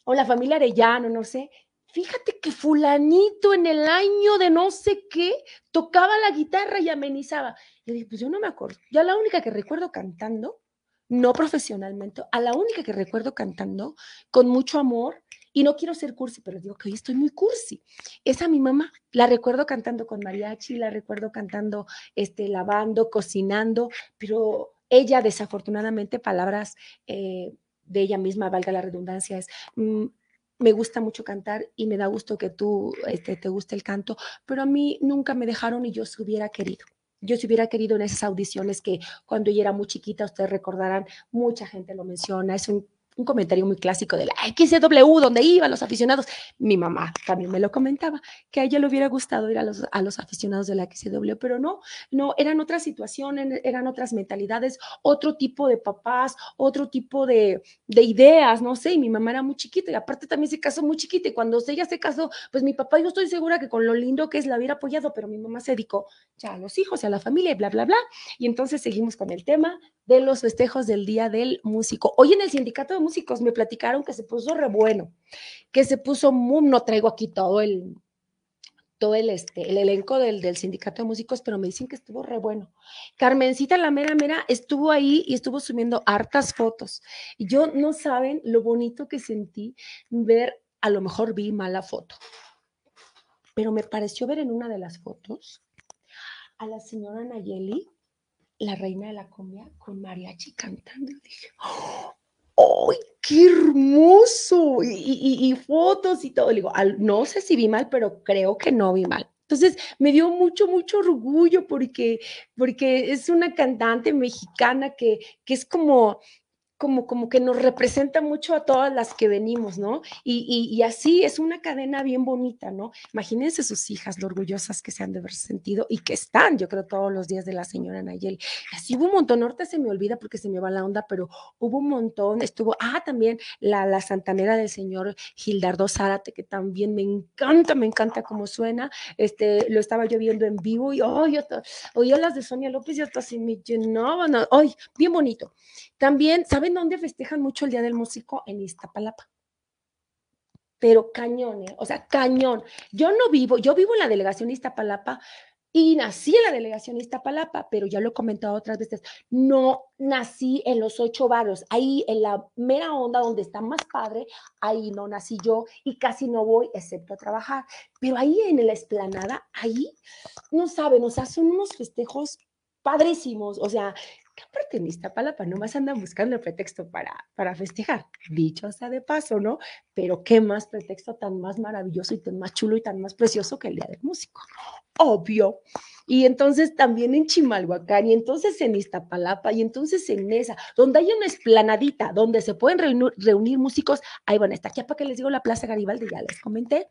o la familia Arellano, no sé, fíjate que fulanito en el año de no sé qué tocaba la guitarra y amenizaba. Y dije, pues yo no me acuerdo. Ya la única que recuerdo cantando, no profesionalmente, a la única que recuerdo cantando con mucho amor y no quiero ser cursi, pero digo que hoy estoy muy cursi. Esa mi mamá, la recuerdo cantando con mariachi, la recuerdo cantando, este, lavando, cocinando, pero ella desafortunadamente, palabras eh, de ella misma, valga la redundancia, es... Mm, me gusta mucho cantar y me da gusto que tú este, te guste el canto, pero a mí nunca me dejaron y yo se hubiera querido yo se hubiera querido en esas audiciones que cuando ella era muy chiquita, ustedes recordarán, mucha gente lo menciona, es un un comentario muy clásico de la XW, donde iban los aficionados. Mi mamá también me lo comentaba, que a ella le hubiera gustado ir a los, a los aficionados de la XW, pero no, no, eran otras situaciones, eran otras mentalidades, otro tipo de papás, otro tipo de, de ideas, no sé, y mi mamá era muy chiquita y aparte también se casó muy chiquita y cuando ella se casó, pues mi papá yo estoy segura que con lo lindo que es la hubiera apoyado, pero mi mamá se dedicó ya a los hijos a la familia bla, bla, bla. Y entonces seguimos con el tema de los festejos del Día del Músico. Hoy en el sindicato de músicos me platicaron que se puso re bueno, que se puso muy, no traigo aquí todo el todo el, este, el elenco del, del sindicato de músicos, pero me dicen que estuvo re bueno. Carmencita, la mera mera, estuvo ahí y estuvo subiendo hartas fotos. Y yo no saben lo bonito que sentí ver, a lo mejor vi mala foto, pero me pareció ver en una de las fotos a la señora Nayeli, la reina de la cumbia, con mariachi cantando. Y dije, ¡ay, qué hermoso! Y, fotos y todo. Le digo, no sé si vi mal, pero creo que no vi mal. Entonces me dio mucho, mucho orgullo porque, porque es una cantante mexicana que, que es como, como, como que nos representa mucho a todas las que venimos, ¿no? Y, y, así es una cadena bien bonita, ¿no? Imagínense sus hijas, lo orgullosas que se han de haber sentido y que están, yo creo, todos los días de la señora Nayeli. Así hubo un montón, ahorita se me olvida porque se me va la onda, pero hubo un montón, estuvo, ah, también la, la santanera del señor Gildardo Zárate, que también me encanta, me encanta cómo suena, este, lo estaba yo viendo en vivo y, oh, yo oía las de Sonia López y hasta así me llenaban, ay, bien bonito. También, ¿saben dónde festejan mucho el Día del Músico? En Iztapalapa. Pero cañón, ¿eh? o sea, cañón. Yo no vivo, yo vivo en la delegación Iztapalapa y nací en la delegación Iztapalapa, pero ya lo he comentado otras veces, no nací en los ocho barrios, ahí en la mera onda donde está más padre, ahí no nací yo y casi no voy excepto a trabajar, pero ahí en la esplanada, ahí, no saben, o sea, son unos festejos padrísimos, o sea, ¿qué aparte en Iztapalapa nomás andan buscando el pretexto para, para festejar, dicho sea de paso, ¿no? Pero qué más pretexto tan más maravilloso y tan más chulo y tan más precioso que el Día del Músico, obvio. Y entonces también en Chimalhuacán, y entonces en Iztapalapa, y entonces en esa, donde hay una esplanadita, donde se pueden reunir, reunir músicos, ahí van a estar. Ya para que les digo la Plaza Garibaldi, ya les comenté,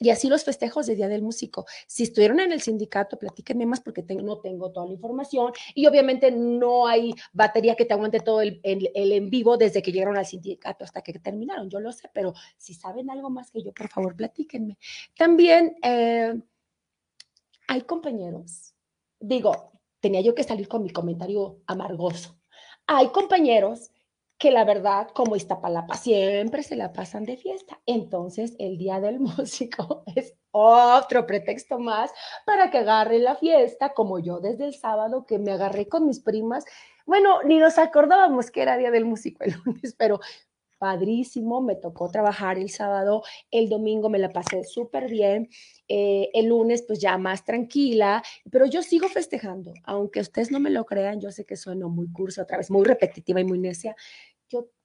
y así los festejos de Día del Músico. Si estuvieron en el sindicato, platíquenme más porque no tengo toda la información y obviamente no hay batería que te aguante todo el, en vivo desde que llegaron al sindicato hasta que terminaron. Yo lo sé, pero si saben algo más que yo, por favor, platíquenme. También eh, hay compañeros, digo, tenía yo que salir con mi comentario amargoso. Hay compañeros que la verdad, como Iztapalapa, siempre se la pasan de fiesta. Entonces, el Día del Músico es otro pretexto más para que agarre la fiesta, como yo desde el sábado que me agarré con mis primas. Bueno, ni nos acordábamos que era Día del Músico el lunes, pero padrísimo, me tocó trabajar el sábado, el domingo me la pasé súper bien, eh, el lunes pues ya más tranquila, pero yo sigo festejando, aunque ustedes no me lo crean, yo sé que sueno muy curso otra vez, muy repetitiva y muy necia,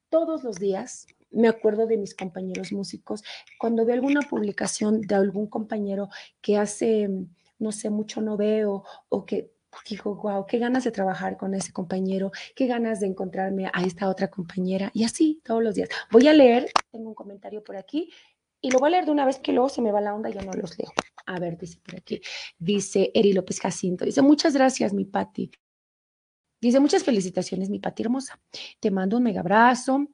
todos los días me acuerdo de mis compañeros músicos. Cuando veo alguna publicación de algún compañero que hace, no sé, mucho no veo o que digo, wow, qué ganas de trabajar con ese compañero, qué ganas de encontrarme a esta otra compañera y así todos los días. Voy a leer, tengo un comentario por aquí y lo voy a leer de una vez que luego se me va la onda y ya no los leo. A ver, dice por aquí, dice Eri López Jacinto, dice, muchas gracias, mi Patti. Dice, muchas felicitaciones, mi Pati hermosa. Te mando un mega abrazo.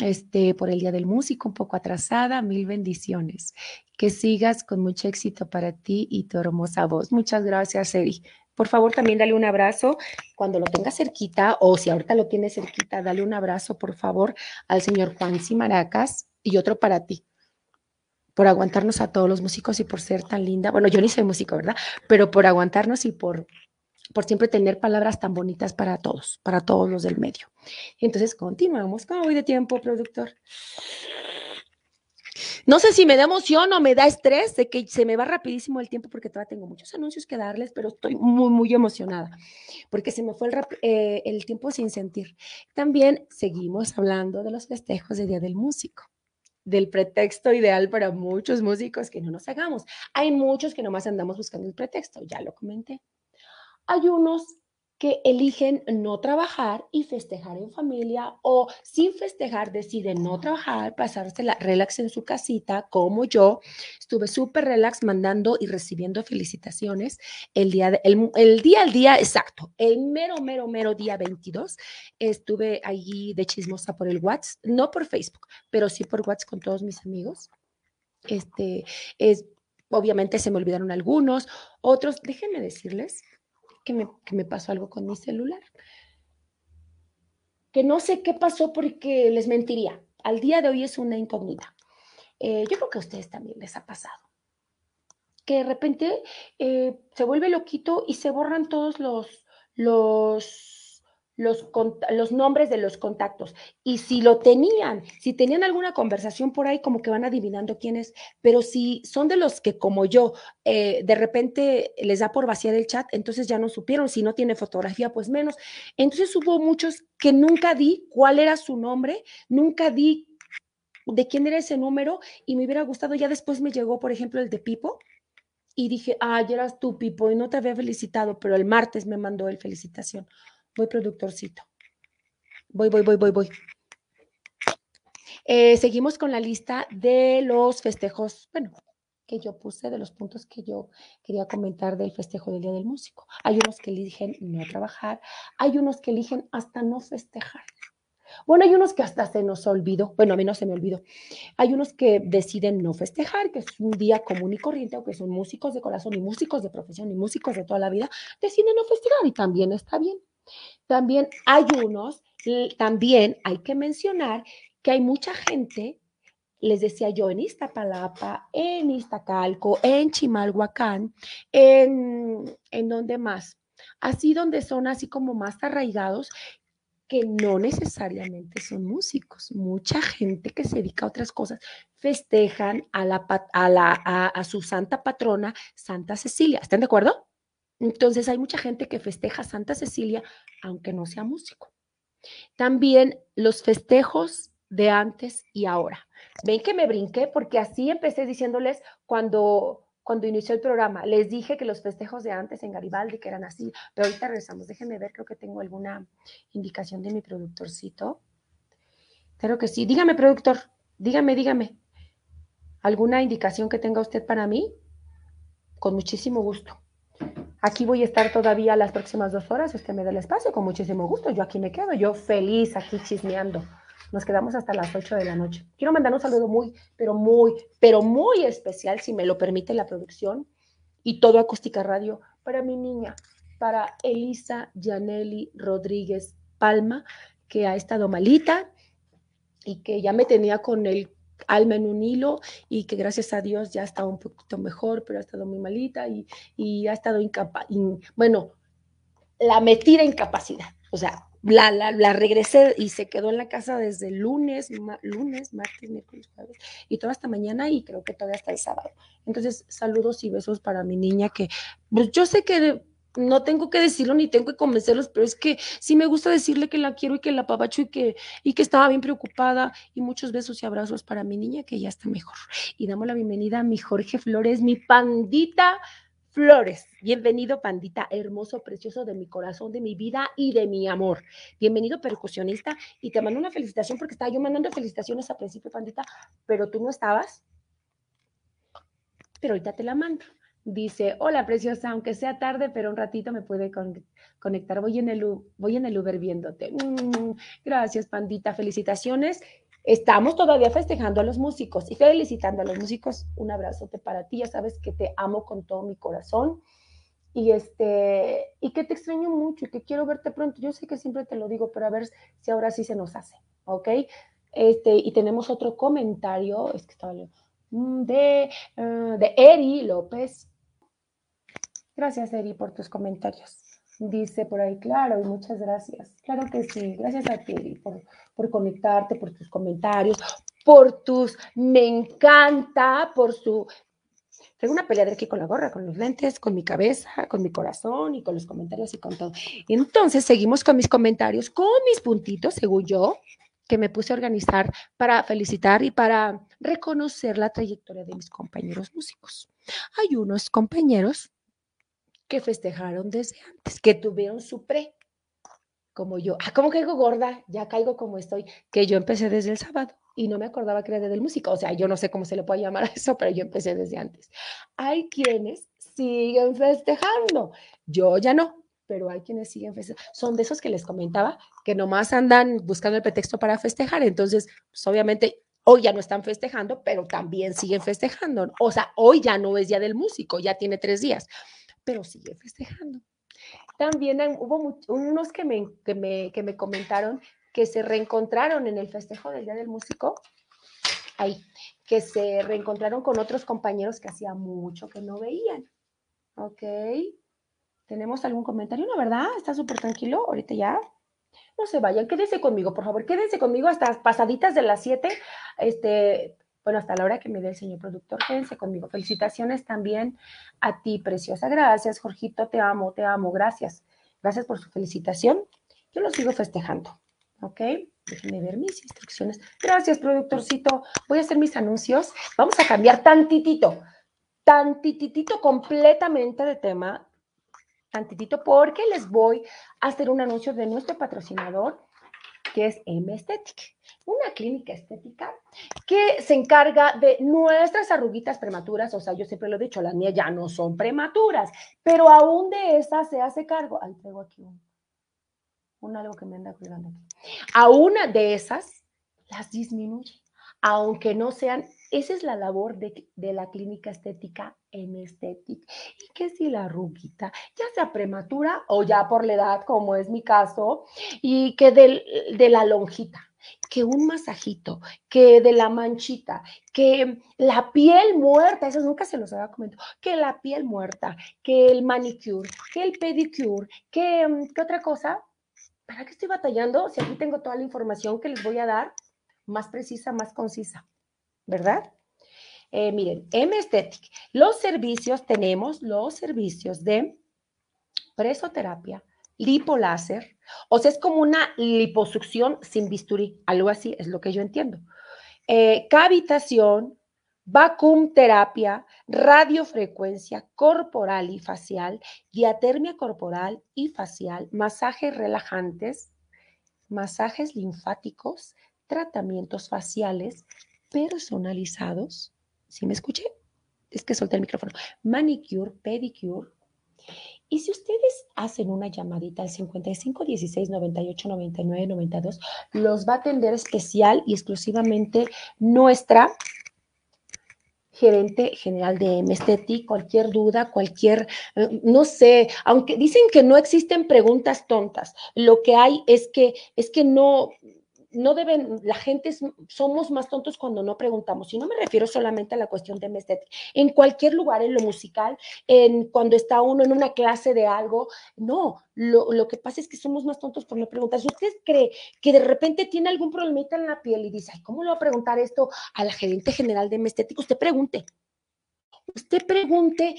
Este, por el Día del Músico, un poco atrasada, mil bendiciones. Que sigas con mucho éxito para ti y tu hermosa voz. Muchas gracias, Eri. Por favor, también dale un abrazo cuando lo tengas cerquita o si ahorita lo tienes cerquita, dale un abrazo, por favor, al señor Juan Maracas y otro para ti por aguantarnos a todos los músicos y por ser tan linda. Bueno, yo ni soy músico, ¿verdad? Pero por aguantarnos y por por siempre tener palabras tan bonitas para todos, para todos los del medio. Entonces, continuamos. ¿Cómo voy de tiempo, productor? No sé si me da emoción o me da estrés de que se me va rapidísimo el tiempo porque todavía tengo muchos anuncios que darles, pero estoy muy, muy emocionada porque se me fue el, eh, el tiempo sin sentir. También seguimos hablando de los festejos de Día del Músico del pretexto ideal para muchos músicos que no nos hagamos. Hay muchos que nomás andamos buscando el pretexto, ya lo comenté. Hay unos que eligen no trabajar y festejar en familia o sin festejar deciden no trabajar, pasarse la relax en su casita, como yo. Estuve súper relax mandando y recibiendo felicitaciones el día, el, día al día exacto, el mero, mero, mero día 22. Estuve allí de chismosa por el WhatsApp, no por Facebook, pero sí por WhatsApp con todos mis amigos. Este, es, obviamente se me olvidaron algunos, otros, déjenme decirles que me, pasó algo con mi celular. Que no sé qué pasó porque les mentiría. Al día de hoy es una incógnita. Eh, yo creo que a ustedes también les ha pasado. Que de repente eh, se vuelve loquito y se borran todos los, los, los, los, nombres de los contactos. Y si lo tenían, si tenían alguna conversación por ahí, como que van adivinando quién es. Pero si son de los que, como yo, eh, de repente les da por vaciar el chat, entonces ya no supieron. Si no tiene fotografía, pues menos. Entonces hubo muchos que nunca di cuál era su nombre, nunca di de quién era ese número y me hubiera gustado. Ya después me llegó, por ejemplo, el de Pipo. Y dije, ay, eras tú, Pipo, y no te había felicitado, pero el martes me mandó el felicitación. Voy, productorcito. Voy, voy, voy, voy, voy. Eh, seguimos con la lista de los festejos, bueno, que yo puse, de los puntos que yo quería comentar del festejo del Día del Músico. Hay unos que eligen no trabajar, hay unos que eligen hasta no festejar. Bueno, hay unos que hasta se nos olvidó, bueno, a mí no se me olvidó. Hay unos que deciden no festejar, que es un día común y corriente, o que son músicos de corazón y músicos de profesión y músicos de toda la vida, deciden no festejar y también está bien. También hay unos, también hay que mencionar que hay mucha gente, les decía yo, en Iztapalapa, en Iztacalco, en Chimalhuacán, en, en donde más, así donde son así como más arraigados, que no necesariamente son músicos. Mucha gente que se dedica a otras cosas festejan a, la, a, la, a su santa patrona, Santa Cecilia. ¿Están de acuerdo? Entonces hay mucha gente que festeja Santa Cecilia, aunque no sea músico. También los festejos de antes y ahora. Ven que me brinqué porque así empecé diciéndoles cuando, cuando inició el programa. Les dije que los festejos de antes en Garibaldi, que eran así, pero ahorita regresamos. Déjenme ver, creo que tengo alguna indicación de mi productorcito. Creo que sí. Dígame, productor, dígame, dígame. ¿Alguna indicación que tenga usted para mí? Con muchísimo gusto. Aquí voy a estar todavía las próximas dos horas, usted me da el espacio, con muchísimo gusto. Yo aquí me quedo, yo feliz aquí chismeando. Nos quedamos hasta las 8 de la noche. Quiero mandar un saludo muy, pero muy, pero muy especial, si me lo permite la producción y todo Acústica Radio, para mi niña, para Elisa Janelli Rodríguez Palma, que ha estado malita y que ya me tenía con el alma en un hilo y que gracias a Dios ya está un poquito mejor, pero ha estado muy malita y, y ha estado incapaz, bueno, la metida incapacidad, o sea, la, la, la, regresé y se quedó en la casa desde lunes, lunes, martes, miércoles, jueves y toda esta mañana y creo que todavía hasta el sábado. Entonces, saludos y besos para mi niña que, pues yo sé que no tengo que decirlo ni tengo que convencerlos, pero es que sí me gusta decirle que la quiero y que la papacho y que, y que estaba bien preocupada. Y muchos besos y abrazos para mi niña que ya está mejor. Y damos la bienvenida a mi Jorge Flores, mi pandita Flores. Bienvenido, pandita, hermoso, precioso de mi corazón, de mi vida y de mi amor. Bienvenido, percusionista. Y te mando una felicitación porque estaba yo mandando felicitaciones a principio, pandita, pero tú no estabas. Pero ahorita te la mando. Dice, hola preciosa, aunque sea tarde, pero un ratito me puede conectar. Voy en el, voy en el Uber viéndote. Mm, gracias, pandita. Felicitaciones. Estamos todavía festejando a los músicos y felicitando a los músicos. Un abrazote para ti. Ya sabes que te amo con todo mi corazón y este y que te extraño mucho y que quiero verte pronto. Yo sé que siempre te lo digo, pero a ver si ahora sí se nos hace, ¿ok? Este, y tenemos otro comentario, es que estaba mm, de, uh, de Eri López. Gracias, Eri, por tus comentarios. Dice por ahí, claro, y muchas gracias. Claro que sí, gracias a ti, Eri, por, por conectarte, por tus comentarios, por tus, me encanta, por su... Tengo una pelea de aquí con la gorra, con los lentes, con mi cabeza, con mi corazón y con los comentarios y con todo. Entonces seguimos con mis comentarios, con mis puntitos, según yo, que me puse a organizar para felicitar y para reconocer la trayectoria de mis compañeros músicos. Hay unos compañeros que festejaron desde antes, que tuvieron su pre, como yo. Ah, ¿cómo caigo gorda? Ya caigo como estoy, que yo empecé desde el sábado y no me acordaba que era del músico. O sea, yo no sé cómo se le puede llamar a eso, pero yo empecé desde antes. Hay quienes siguen festejando. Yo ya no, pero hay quienes siguen festejando. Son de esos que les comentaba que nomás andan buscando el pretexto para festejar. Entonces, pues obviamente hoy ya no están festejando, pero también siguen festejando. O sea, hoy ya no es día del músico, ya tiene tres días pero sigue festejando. También hubo unos que me, que, me, que me comentaron que se reencontraron en el festejo del Día del Músico, ahí, que se reencontraron con otros compañeros que hacía mucho que no veían. ¿Ok? ¿Tenemos algún comentario? ¿No, verdad? ¿Está súper tranquilo? Ahorita ya. No se vayan, quédense conmigo, por favor, quédense conmigo hasta pasaditas de las 7, este, bueno, hasta la hora que me dé el señor productor, quédense conmigo. Felicitaciones también a ti, preciosa. Gracias, Jorgito, te amo, te amo, gracias. Gracias por su felicitación. Yo lo sigo festejando, ¿ok? Déjenme ver mis instrucciones. Gracias, productorcito. Voy a hacer mis anuncios. Vamos a cambiar tantitito, tantitito completamente de tema, tantitito, porque les voy a hacer un anuncio de nuestro patrocinador, que es M Aesthetic, una clínica estética que se encarga de nuestras arruguitas prematuras. O sea, yo siempre lo he dicho, las mías ya no son prematuras, pero aún de esas se hace cargo. Ahí traigo aquí un un algo que me anda cuidando A una de esas las disminuye, aunque no sean, esa es la labor de, la clínica estética en estética. Y que si la ruquita, ya sea prematura o ya por la edad, como es mi caso, y que de la lonjita, que un masajito, que de la manchita, que la piel muerta, eso nunca se los había comentado, que la piel muerta, que el manicure, que el pedicure, que, mm, ¿qué otra cosa? ¿para qué estoy batallando si aquí tengo toda la información que les voy a dar más precisa, más concisa? ¿Verdad? Eh, miren, M los servicios, tenemos los servicios de presoterapia, lipoláser, o sea, es como una liposucción sin bisturí, algo así es lo que yo entiendo. Eh, cavitación, vacuum terapia, radiofrecuencia corporal y facial, diatermia corporal y facial, masajes relajantes, masajes linfáticos, tratamientos faciales personalizados. ¿Sí me escuché? Es que solté el micrófono. Manicure, pedicure. Y si ustedes hacen una llamadita al 55 16 98 99 92, los va a atender especial y exclusivamente nuestra gerente general de Mesteti, cualquier duda, cualquier, eh, no sé, aunque dicen que no existen preguntas tontas, lo que hay es que, es que no, no deben, la gente somos más tontos cuando no preguntamos. Y no me refiero solamente a la cuestión de mestet. En cualquier lugar, en lo musical, en cuando está uno en una clase de algo, no. Lo, lo que pasa es que somos más tontos por no preguntar. Si usted cree que de repente tiene algún problemita en la piel y dice, ay, ¿cómo le va a preguntar esto a la gerente general de Mestético? Usted pregunte. Usted pregunte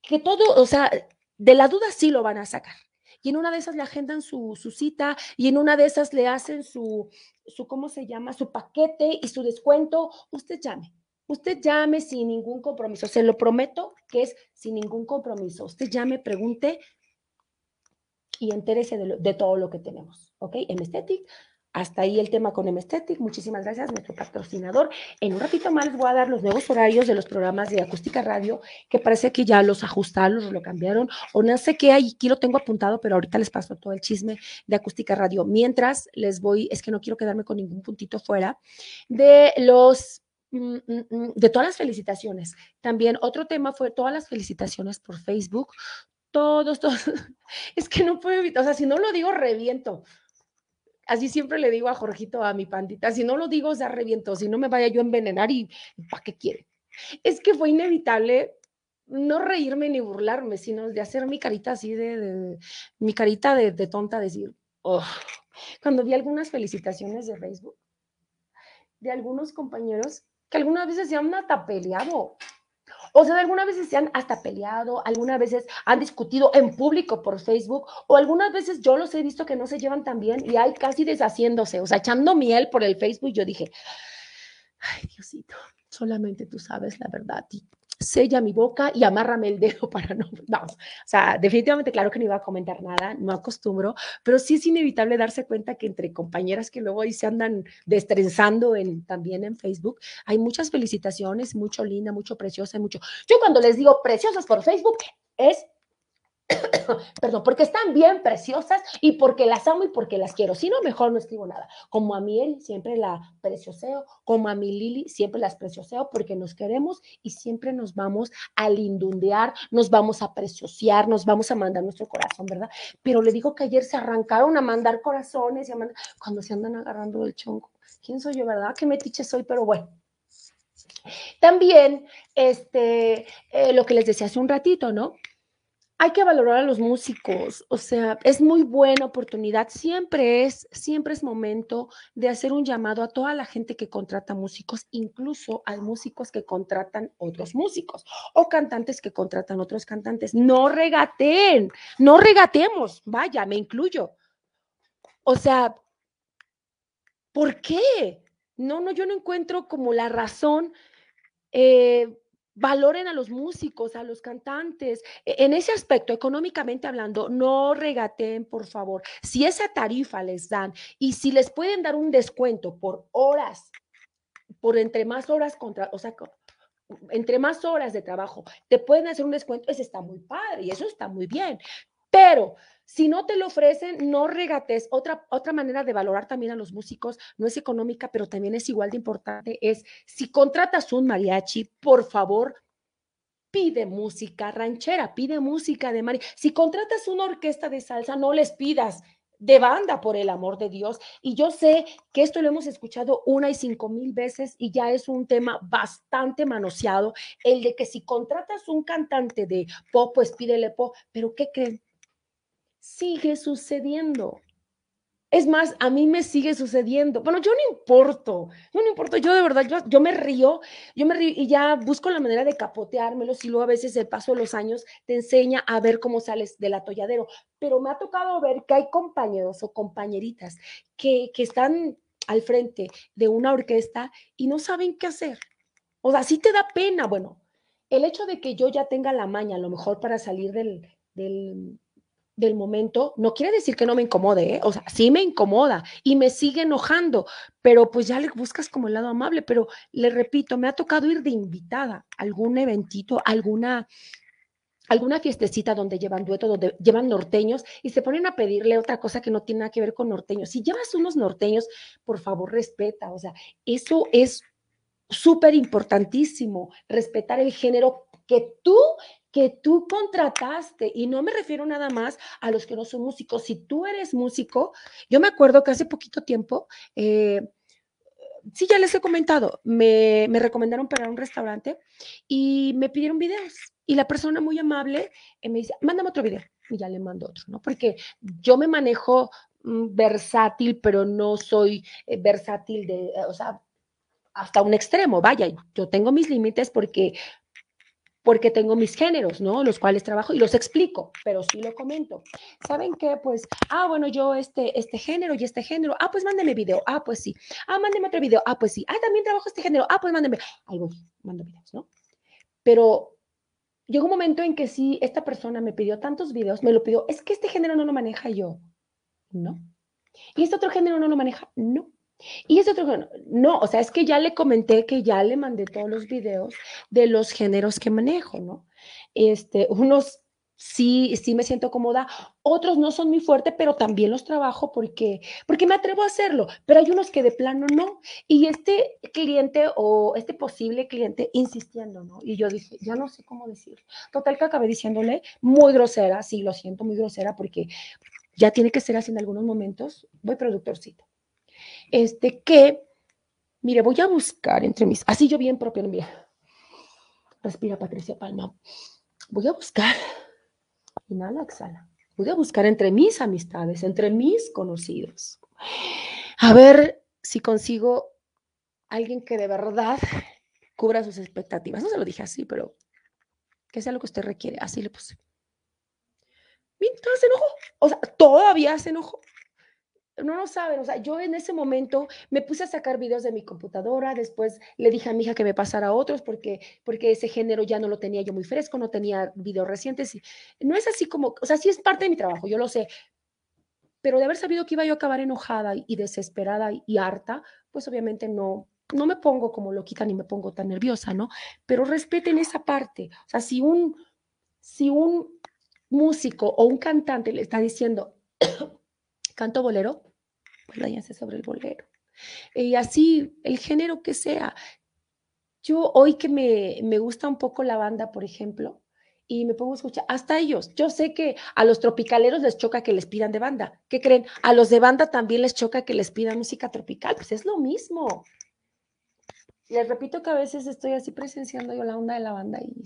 que todo, o sea, de la duda sí lo van a sacar y en una de esas le agendan su, cita y en una de esas le hacen su, su, ¿cómo se llama? Su paquete y su descuento. Usted llame. Usted llame sin ningún compromiso. Se lo prometo que es sin ningún compromiso. Usted llame, pregunte y entérese de, de todo lo que tenemos. ¿Ok? En Estetic hasta ahí el tema con Emestetic. Muchísimas gracias, nuestro patrocinador. En un ratito más les voy a dar los nuevos horarios de los programas de Acústica Radio, que parece que ya los ajustaron, los lo cambiaron, o no sé qué aquí lo tengo apuntado, pero ahorita les paso todo el chisme de Acústica Radio. Mientras les voy, es que no quiero quedarme con ningún puntito fuera, de los mm, mm, mm, de todas las felicitaciones. También otro tema fue todas las felicitaciones por Facebook. Todos, todos. Es que no puedo evitar, o sea, si no lo digo, reviento así siempre le digo a Jorgito, a mi pandita, si no lo digo, o sea, reviento, si no me vaya yo a envenenar y ¿para qué quiere? Es que fue inevitable no reírme ni burlarme, sino de hacer mi carita así de, mi carita de, tonta, decir, oh. cuando vi algunas felicitaciones de Facebook de algunos compañeros que algunas veces se han hasta peleado. O sea, algunas veces se han hasta peleado, algunas veces han discutido en público por Facebook, o algunas veces yo los he visto que no se llevan tan bien y hay casi deshaciéndose, o sea, echando miel por el Facebook. Yo dije, ay, Diosito, solamente tú sabes la verdad sella mi boca y amárrame el dedo para no, vamos, o sea, definitivamente claro que no iba a comentar nada, no acostumbro, pero sí es inevitable darse cuenta que entre compañeras que luego ahí se andan destrenzando en, también en Facebook, hay muchas felicitaciones, mucho linda, mucho preciosa, mucho. Yo cuando les digo preciosas por Facebook es perdón, porque están bien preciosas y porque las amo y porque las quiero. Si no, mejor no escribo nada. Como a mi siempre la precioseo, como a mi Lili, siempre las precioseo porque nos queremos y siempre nos vamos a lindundear, nos vamos a preciosear, nos vamos a mandar nuestro corazón, ¿verdad? Pero le digo que ayer se arrancaron a mandar corazones y a mandar, cuando se andan agarrando del chonco. ¿Quién soy yo, verdad? Qué metiche soy, pero bueno. También, este, eh, lo que les decía hace un ratito, ¿no? Hay que valorar a los músicos, o sea, es muy buena oportunidad, siempre es, siempre es momento de hacer un llamado a toda la gente que contrata músicos, incluso a músicos que contratan otros músicos o cantantes que contratan otros cantantes. No regateen, no regatemos, vaya, me incluyo. O sea, ¿por qué? No, no, yo no encuentro como la razón. Eh, valoren a los músicos, a los cantantes. E, en ese aspecto, económicamente hablando, no regateen, por favor. Si esa tarifa les dan y si les pueden dar un descuento por horas, por entre más horas contra, o sea, entre más horas de trabajo, te pueden hacer un descuento, eso está muy padre y eso está muy bien. Pero si no te lo ofrecen, no regates. Otra, otra manera de valorar también a los músicos no es económica, pero también es igual de importante, es si contratas un mariachi, por favor, pide música ranchera, pide música de mariachi. Si contratas una orquesta de salsa, no les pidas de banda, por el amor de Dios. Y yo sé que esto lo hemos escuchado una y cinco mil veces y ya es un tema bastante manoseado, el de que si contratas un cantante de pop, pues pídele pop, pero ¿qué creen? Sigue sucediendo. Es más, a mí me sigue sucediendo. Bueno, yo no importo, no importo, yo de verdad, yo, yo, me río, yo me río y ya busco la manera de capoteármelo, y luego a veces el paso de los años te enseña a ver cómo sales del atolladero. Pero me ha tocado ver que hay compañeros o compañeritas que, que están al frente de una orquesta y no saben qué hacer. O sea, sí te da pena. Bueno, el hecho de que yo ya tenga la maña, a lo mejor para salir del, del del momento, no quiere decir que no me incomode, ¿eh? o sea, sí me incomoda y me sigue enojando, pero pues ya le buscas como el lado amable, pero le repito, me ha tocado ir de invitada a algún eventito, alguna alguna fiestecita donde llevan dueto, donde llevan norteños y se ponen a pedirle otra cosa que no tiene nada que ver con norteños. Si llevas unos norteños, por favor, respeta, o sea, eso es súper importantísimo, respetar el género que tú que tú contrataste, y no me refiero nada más a los que no son músicos, si tú eres músico, yo me acuerdo que hace poquito tiempo, eh, sí, ya les he comentado, me, me, recomendaron para un restaurante y me pidieron videos, y la persona muy amable eh, me dice, mándame otro video, y ya le mando otro, ¿no? Porque yo me manejo mm, versátil, pero no soy eh, versátil de, o sea, hasta un extremo, vaya, yo tengo mis límites porque porque tengo mis géneros, ¿no? Los cuales trabajo y los explico, pero sí lo comento. ¿Saben qué? Pues, ah, bueno, yo este, este género y este género, ah, pues mándeme video, ah, pues sí, ah, mándeme otro video, ah, pues sí, ah, también trabajo este género, ah, pues mándeme, ahí voy, mando videos, ¿no? Pero llegó un momento en que sí, esta persona me pidió tantos videos, me lo pidió, es que este género no lo maneja yo, ¿no? Y este otro género no lo maneja, no. Y ese otro, no, o sea, es que ya le comenté que ya le mandé todos los videos de los géneros que manejo, ¿no? Este, unos sí, sí me siento cómoda, otros no son muy fuertes, pero también los trabajo porque, porque me atrevo a hacerlo, pero hay unos que de plano no. Y este cliente o este posible cliente insistiendo, ¿no? Y yo dije, ya no sé cómo decir. Total que acabé diciéndole muy grosera, sí, lo siento, muy grosera porque ya tiene que ser así en algunos momentos. Voy productorcito este, que, mire, voy a buscar entre mis, así yo bien propio, mira, respira Patricia Palma, voy a buscar, inhala, exhala, voy a buscar entre mis amistades, entre mis conocidos, a ver si consigo alguien que de verdad cubra sus expectativas. No se lo dije así, pero que sea lo que usted requiere. Así le puse. Mira, se enojó. O sea, todavía se enojó no lo saben, o sea, yo en ese momento me puse a sacar videos de mi computadora, después le dije a mi hija que me pasara otros porque, porque ese género ya no lo tenía yo muy fresco, no tenía videos recientes. No es así como, o sea, sí es parte de mi trabajo, yo lo sé, pero de haber sabido que iba yo a acabar enojada y desesperada y harta, pues obviamente no, no me pongo como loquita ni me pongo tan nerviosa, ¿no? Pero respeten esa parte, o sea, si un, si un músico o un cantante le está diciendo, canto bolero, pues váyanse sobre el bolero. Y así, el género que sea. Yo hoy que me, me gusta un poco la banda, por ejemplo, y me pongo a escuchar, hasta ellos, yo sé que a los tropicaleros les choca que les pidan de banda. ¿Qué creen? A los de banda también les choca que les pidan música tropical, pues es lo mismo. Les repito que a veces estoy así presenciando yo la onda de la banda y,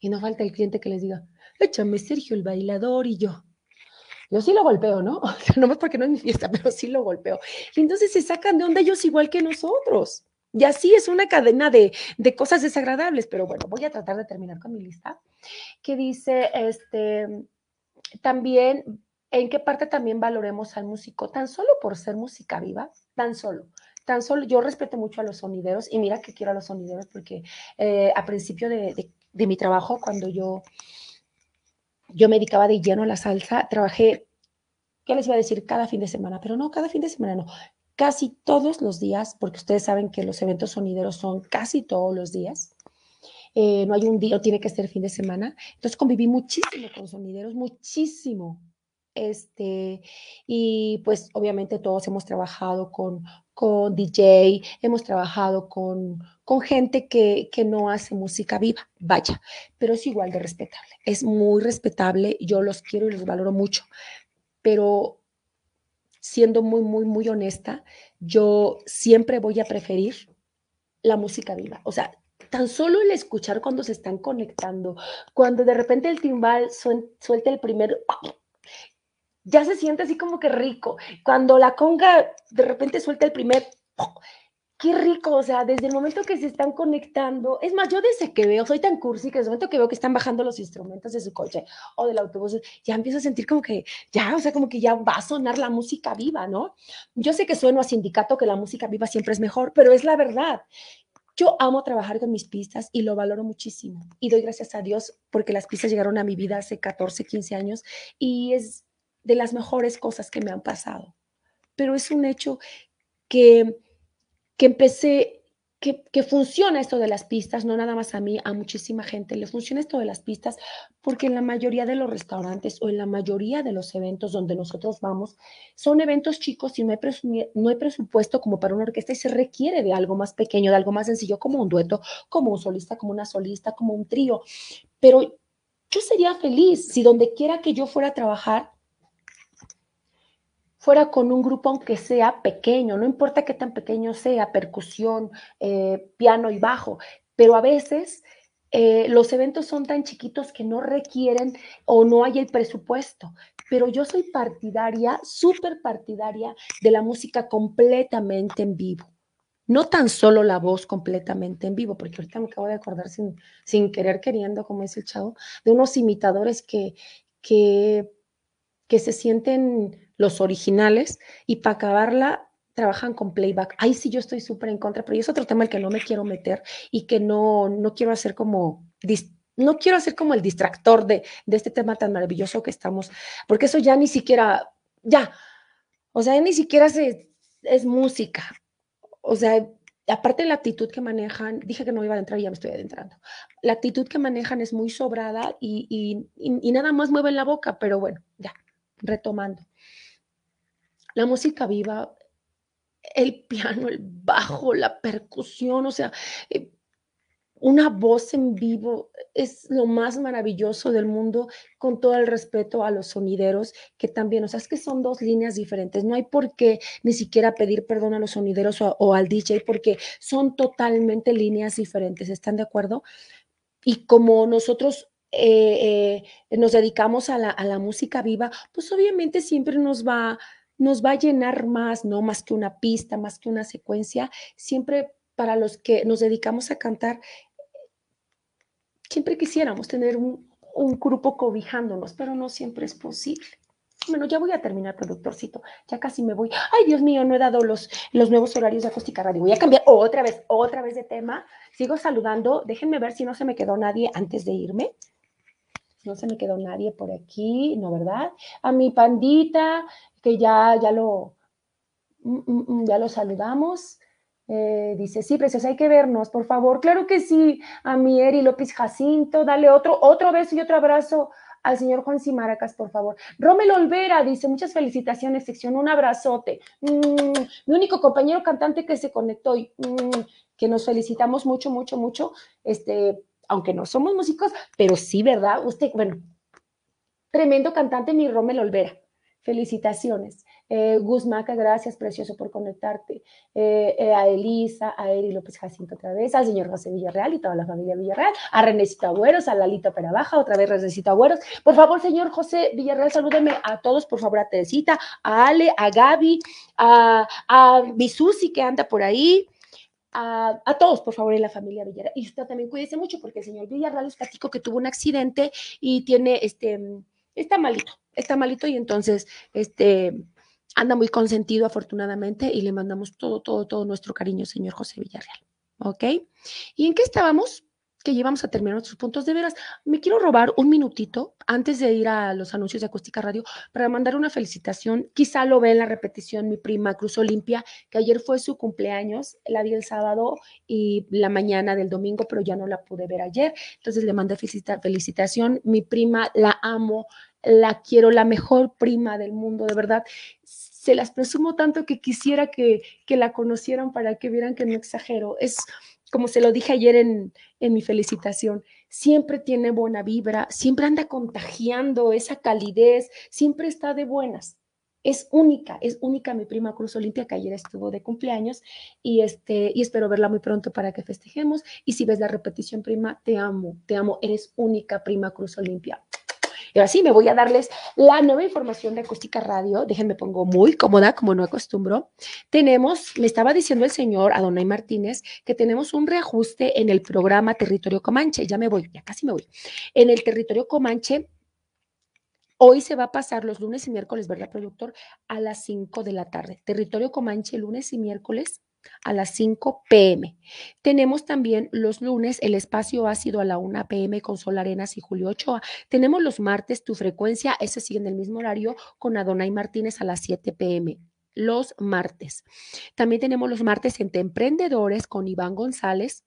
Y no falta el cliente que les diga, échame Sergio el bailador y yo. Yo sí lo golpeo, ¿no? no más porque no es mi fiesta, pero sí lo golpeo. Y entonces se sacan de onda ellos igual que nosotros. Y así es una cadena de, de, cosas desagradables, pero bueno, voy a tratar de terminar con mi lista, que dice, este, también, ¿en qué parte también valoremos al músico? Tan solo por ser música viva, tan solo. Tan solo, yo respeto mucho a los sonideros y mira que quiero a los sonideros porque eh, a principio de, de, de mi trabajo, cuando yo, yo me dedicaba de lleno a la salsa, trabajé, ¿qué les iba a decir? Cada fin de semana, pero no, cada fin de semana no, casi todos los días, porque ustedes saben que los eventos sonideros son casi todos los días. Eh, no hay un día, tiene que ser fin de semana. Entonces conviví muchísimo con sonideros, muchísimo. Este, y pues obviamente todos hemos trabajado con, con DJ, hemos trabajado con, con gente que, que no hace música viva, vaya, pero es igual de respetable, es muy respetable, yo los quiero y los valoro mucho, pero siendo muy, muy, muy honesta, yo siempre voy a preferir la música viva. O sea, tan solo el escuchar cuando se están conectando, cuando de repente el timbal suelta el primer, ya se siente así como que rico. Cuando la conga de repente suelta el primer, qué rico, o sea, desde el momento que se están conectando, es más, yo desde que veo, soy tan cursi que desde el momento que veo que están bajando los instrumentos de su coche o del autobús, ya empiezo a sentir como que, ya, o sea, como que ya va a sonar la música viva, ¿no? Yo sé que sueno a sindicato que la música viva siempre es mejor, pero es la verdad. Yo amo trabajar con mis pistas y lo valoro muchísimo. Y doy gracias a Dios porque las pistas llegaron a mi vida hace 14, 15 años y es de las mejores cosas que me han pasado. Pero es un hecho que que empecé, que, que, funciona esto de las pistas, no nada más a mí, a muchísima gente, le funciona esto de las pistas, porque en la mayoría de los restaurantes o en la mayoría de los eventos donde nosotros vamos, son eventos chicos y no hay, no hay presupuesto como para una orquesta y se requiere de algo más pequeño, de algo más sencillo, como un dueto, como un solista, como una solista, como un trío. Pero yo sería feliz si donde quiera que yo fuera a trabajar, fuera con un grupo aunque sea pequeño, no importa qué tan pequeño sea, percusión, eh, piano y bajo, pero a veces eh, los eventos son tan chiquitos que no requieren o no hay el presupuesto. Pero yo soy partidaria, súper partidaria de la música completamente en vivo. No tan solo la voz completamente en vivo, porque ahorita me acabo de acordar sin, sin querer queriendo, como dice el chavo, de unos imitadores que, que, que se sienten los originales, y para acabarla trabajan con playback. Ahí sí yo estoy súper en contra, pero es otro tema el que no me quiero meter y que no, no quiero hacer como, no quiero hacer como el distractor de, de este tema tan maravilloso que estamos, porque eso ya ni siquiera, ya, o sea, ni siquiera es música. O sea, aparte de la actitud que manejan, dije que no iba a entrar y ya me estoy adentrando. La actitud que manejan es muy sobrada y, y, y nada más mueven la boca, pero bueno, ya, retomando la música viva, el piano, el bajo, la percusión, o sea, eh, una voz en vivo es lo más maravilloso del mundo, con todo el respeto a los sonideros, que también, o sea, es que son dos líneas diferentes. No hay por qué ni siquiera pedir perdón a los sonideros o, al DJ, porque son totalmente líneas diferentes. ¿Están de acuerdo? Y como nosotros eh, eh, nos dedicamos a la, a la música viva, pues obviamente siempre nos va nos va a llenar más, no más que una pista, más que una secuencia. Siempre para los que nos dedicamos a cantar, siempre quisiéramos tener un, un grupo cobijándonos, pero no siempre es posible. Bueno, ya voy a terminar, productorcito. Ya casi me voy. Ay, Dios mío, no he dado los, los nuevos horarios de acústica radio. Voy a cambiar otra vez, otra vez de tema. Sigo saludando. Déjenme ver si no se me quedó nadie antes de irme. No se me quedó nadie por aquí, ¿no, verdad? A mi pandita, que ya, ya, lo, mm, mm, mm, ya lo saludamos. Eh, dice, sí, preciosa, hay que vernos, por favor. Claro que sí, a mi Eri López Jacinto, dale otro, otro beso y otro abrazo al señor Juan Simaracas, por favor. Romelo Olvera dice, muchas felicitaciones, sección, un abrazote. Mi único compañero cantante que se conectó y mm, que nos felicitamos mucho, mucho, mucho, este, aunque no somos músicos, pero sí, ¿verdad? Usted, bueno, tremendo cantante, mi Romelo Olvera. Felicitaciones. Eh, Guzmaca, gracias, precioso, por conectarte. Eh, eh, a Elisa, a Eri López Jacinto otra vez, al señor José Villarreal y toda la familia Villarreal, a Renécito Agüeros, a Lalito Perabaja, otra vez Renécito Agüeros. Por favor, señor José Villarreal, salúdeme a todos, por favor, a Teresita, a Ale, a Gaby, a, a Bisusi que anda por ahí, a, todos, por favor, en la familia Villarreal. Y usted también cuídese mucho porque el señor Villarreal es platico que tuvo un accidente y tiene, este, está malito, está malito y entonces, este, anda muy consentido afortunadamente y le mandamos todo, todo, todo nuestro cariño, señor José Villarreal. ¿Ok? ¿Y en qué estábamos? Que llevamos a terminar nuestros puntos de veras. Me quiero robar un minutito antes de ir a los anuncios de Acústica Radio para mandar una felicitación. Quizá lo ve en la repetición mi prima Cruz Olimpia, que ayer fue su cumpleaños. La vi el sábado y la mañana del domingo, pero ya no la pude ver ayer. Entonces le mandé felicitación. Mi prima la amo, la quiero, la mejor prima del mundo, de verdad. Se las presumo tanto que quisiera que, que la conocieran para que vieran que no exagero. Es como se lo dije ayer en, en mi felicitación, siempre tiene buena vibra, siempre anda contagiando esa calidez, siempre está de buenas. Es única, es única mi prima Cruz Olimpia, que ayer estuvo de cumpleaños y, este, y espero verla muy pronto para que festejemos. Y si ves la repetición, prima, te amo, te amo, eres única, prima Cruz Olimpia. Y ahora sí, me voy a darles la nueva información de Acústica Radio. Déjenme pongo muy cómoda, como no acostumbro. Tenemos, me estaba diciendo el señor Adonai Martínez, que tenemos un reajuste en el programa Territorio Comanche. Ya me voy, ya casi me voy. En el Territorio Comanche Hoy se va a pasar los lunes y miércoles, ¿verdad, productor? A las 5 de la tarde. Territorio Comanche, lunes y miércoles a las 5 pm. Tenemos también los lunes el espacio ácido a la 1 pm con Sol Arenas y Julio Ochoa. Tenemos los martes tu frecuencia, ese sigue en el mismo horario con Adonai Martínez a las 7 pm los martes. También tenemos los martes entre emprendedores con Iván González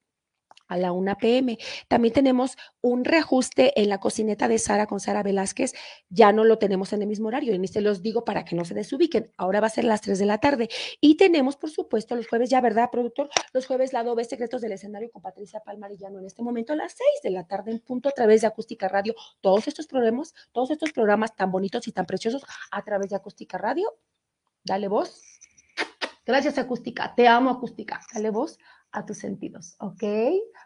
a la 1 pm. También tenemos un reajuste en la cocineta de Sara con Sara Velázquez. Ya no lo tenemos en el mismo horario, y se los digo para que no se desubiquen. Ahora va a ser las 3 de la tarde. Y tenemos, por supuesto, los jueves, ya, ¿verdad, productor? Los jueves, lado B, Secretos del Escenario con Patricia Palmarillano en este momento a las 6 de la tarde en punto a través de Acústica Radio. Todos estos programas, todos estos programas tan bonitos y tan preciosos a través de Acústica Radio. Dale voz. Gracias, Acústica. Te amo, Acústica. Dale voz a tus sentidos, ¿ok?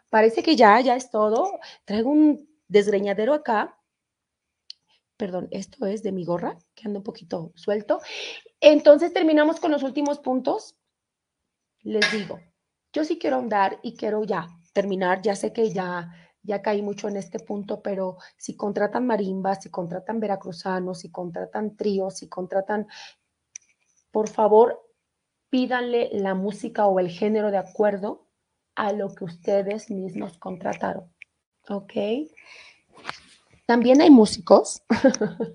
Parece que ya, ya es todo. Traigo un desgreñadero acá. Perdón, esto es de mi gorra, que anda un poquito suelto. Entonces terminamos con los últimos puntos. Les digo, yo sí quiero andar y quiero ya terminar. Ya sé que ya, ya caí mucho en este punto, pero si contratan marimbas, si contratan veracruzanos, si contratan tríos, si contratan, por favor, pídanle la música o el género de acuerdo a lo que ustedes mismos contrataron. ¿Ok? También hay músicos.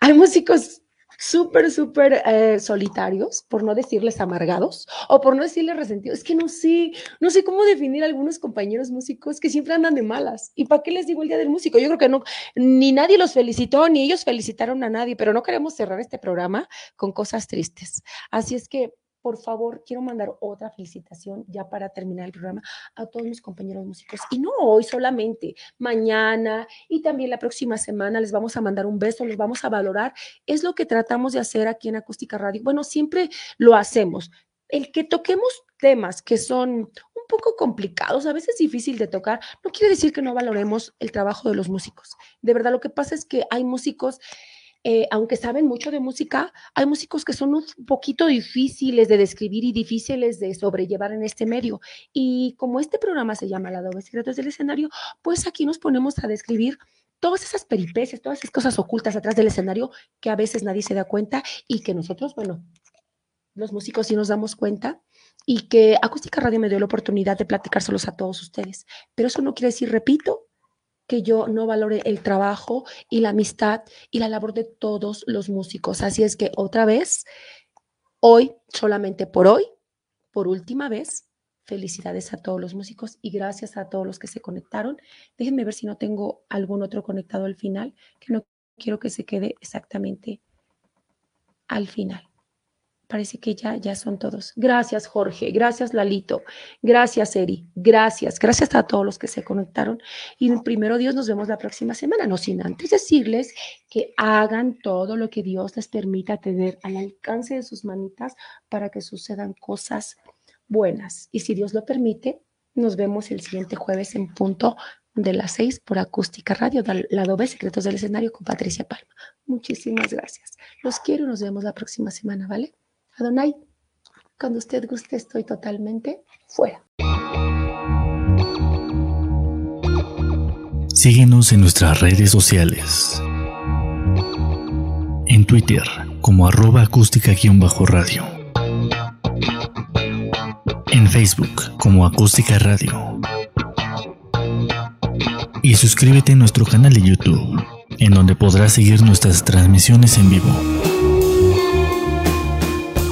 hay músicos súper, súper eh, solitarios, por no decirles amargados o por no decirles resentidos. Es que no sé, no sé cómo definir a algunos compañeros músicos que siempre andan de malas. ¿Y para qué les digo el día del músico? Yo creo que no, ni nadie los felicitó, ni ellos felicitaron a nadie, pero no queremos cerrar este programa con cosas tristes. Así es que por favor, quiero mandar otra felicitación ya para terminar el programa a todos mis compañeros músicos. Y no hoy solamente, mañana y también la próxima semana les vamos a mandar un beso, los vamos a valorar. Es lo que tratamos de hacer aquí en Acústica Radio. Bueno, siempre lo hacemos. El que toquemos temas que son un poco complicados, a veces difícil de tocar, no quiere decir que no valoremos el trabajo de los músicos. De verdad, lo que pasa es que hay músicos eh, aunque saben mucho de música, hay músicos que son un poquito difíciles de describir y difíciles de sobrellevar en este medio. Y como este programa se llama La Doble Secretos del Escenario, pues aquí nos ponemos a describir todas esas peripecias, todas esas cosas ocultas atrás del escenario que a veces nadie se da cuenta y que nosotros, bueno, los músicos sí nos damos cuenta y que Acústica Radio me dio la oportunidad de platicárselos a todos ustedes. Pero eso no quiere decir, repito, que yo no valore el trabajo y la amistad y la labor de todos los músicos. Así es que otra vez, hoy, solamente por hoy, por última vez, felicidades a todos los músicos y gracias a todos los que se conectaron. Déjenme ver si no tengo algún otro conectado al final, que no quiero que se quede exactamente al final. Parece que ya, ya son todos. Gracias, Jorge. Gracias, Lalito. Gracias, Eri. Gracias. Gracias a todos los que se conectaron. Y primero Dios, nos vemos la próxima semana. No sin antes decirles que hagan todo lo que Dios les permita tener al alcance de sus manitas para que sucedan cosas buenas. Y si Dios lo permite, nos vemos el siguiente jueves en punto de las seis por Acústica Radio, lado B, Secretos del Escenario con Patricia Palma. Muchísimas gracias. Los quiero y nos vemos la próxima semana, ¿vale? Adonai, cuando usted guste, estoy totalmente fuera. Síguenos en nuestras redes sociales. En Twitter como arroba acústica-radio. En Facebook como acústica radio. Y suscríbete a nuestro canal de YouTube, en donde podrás seguir nuestras transmisiones en vivo.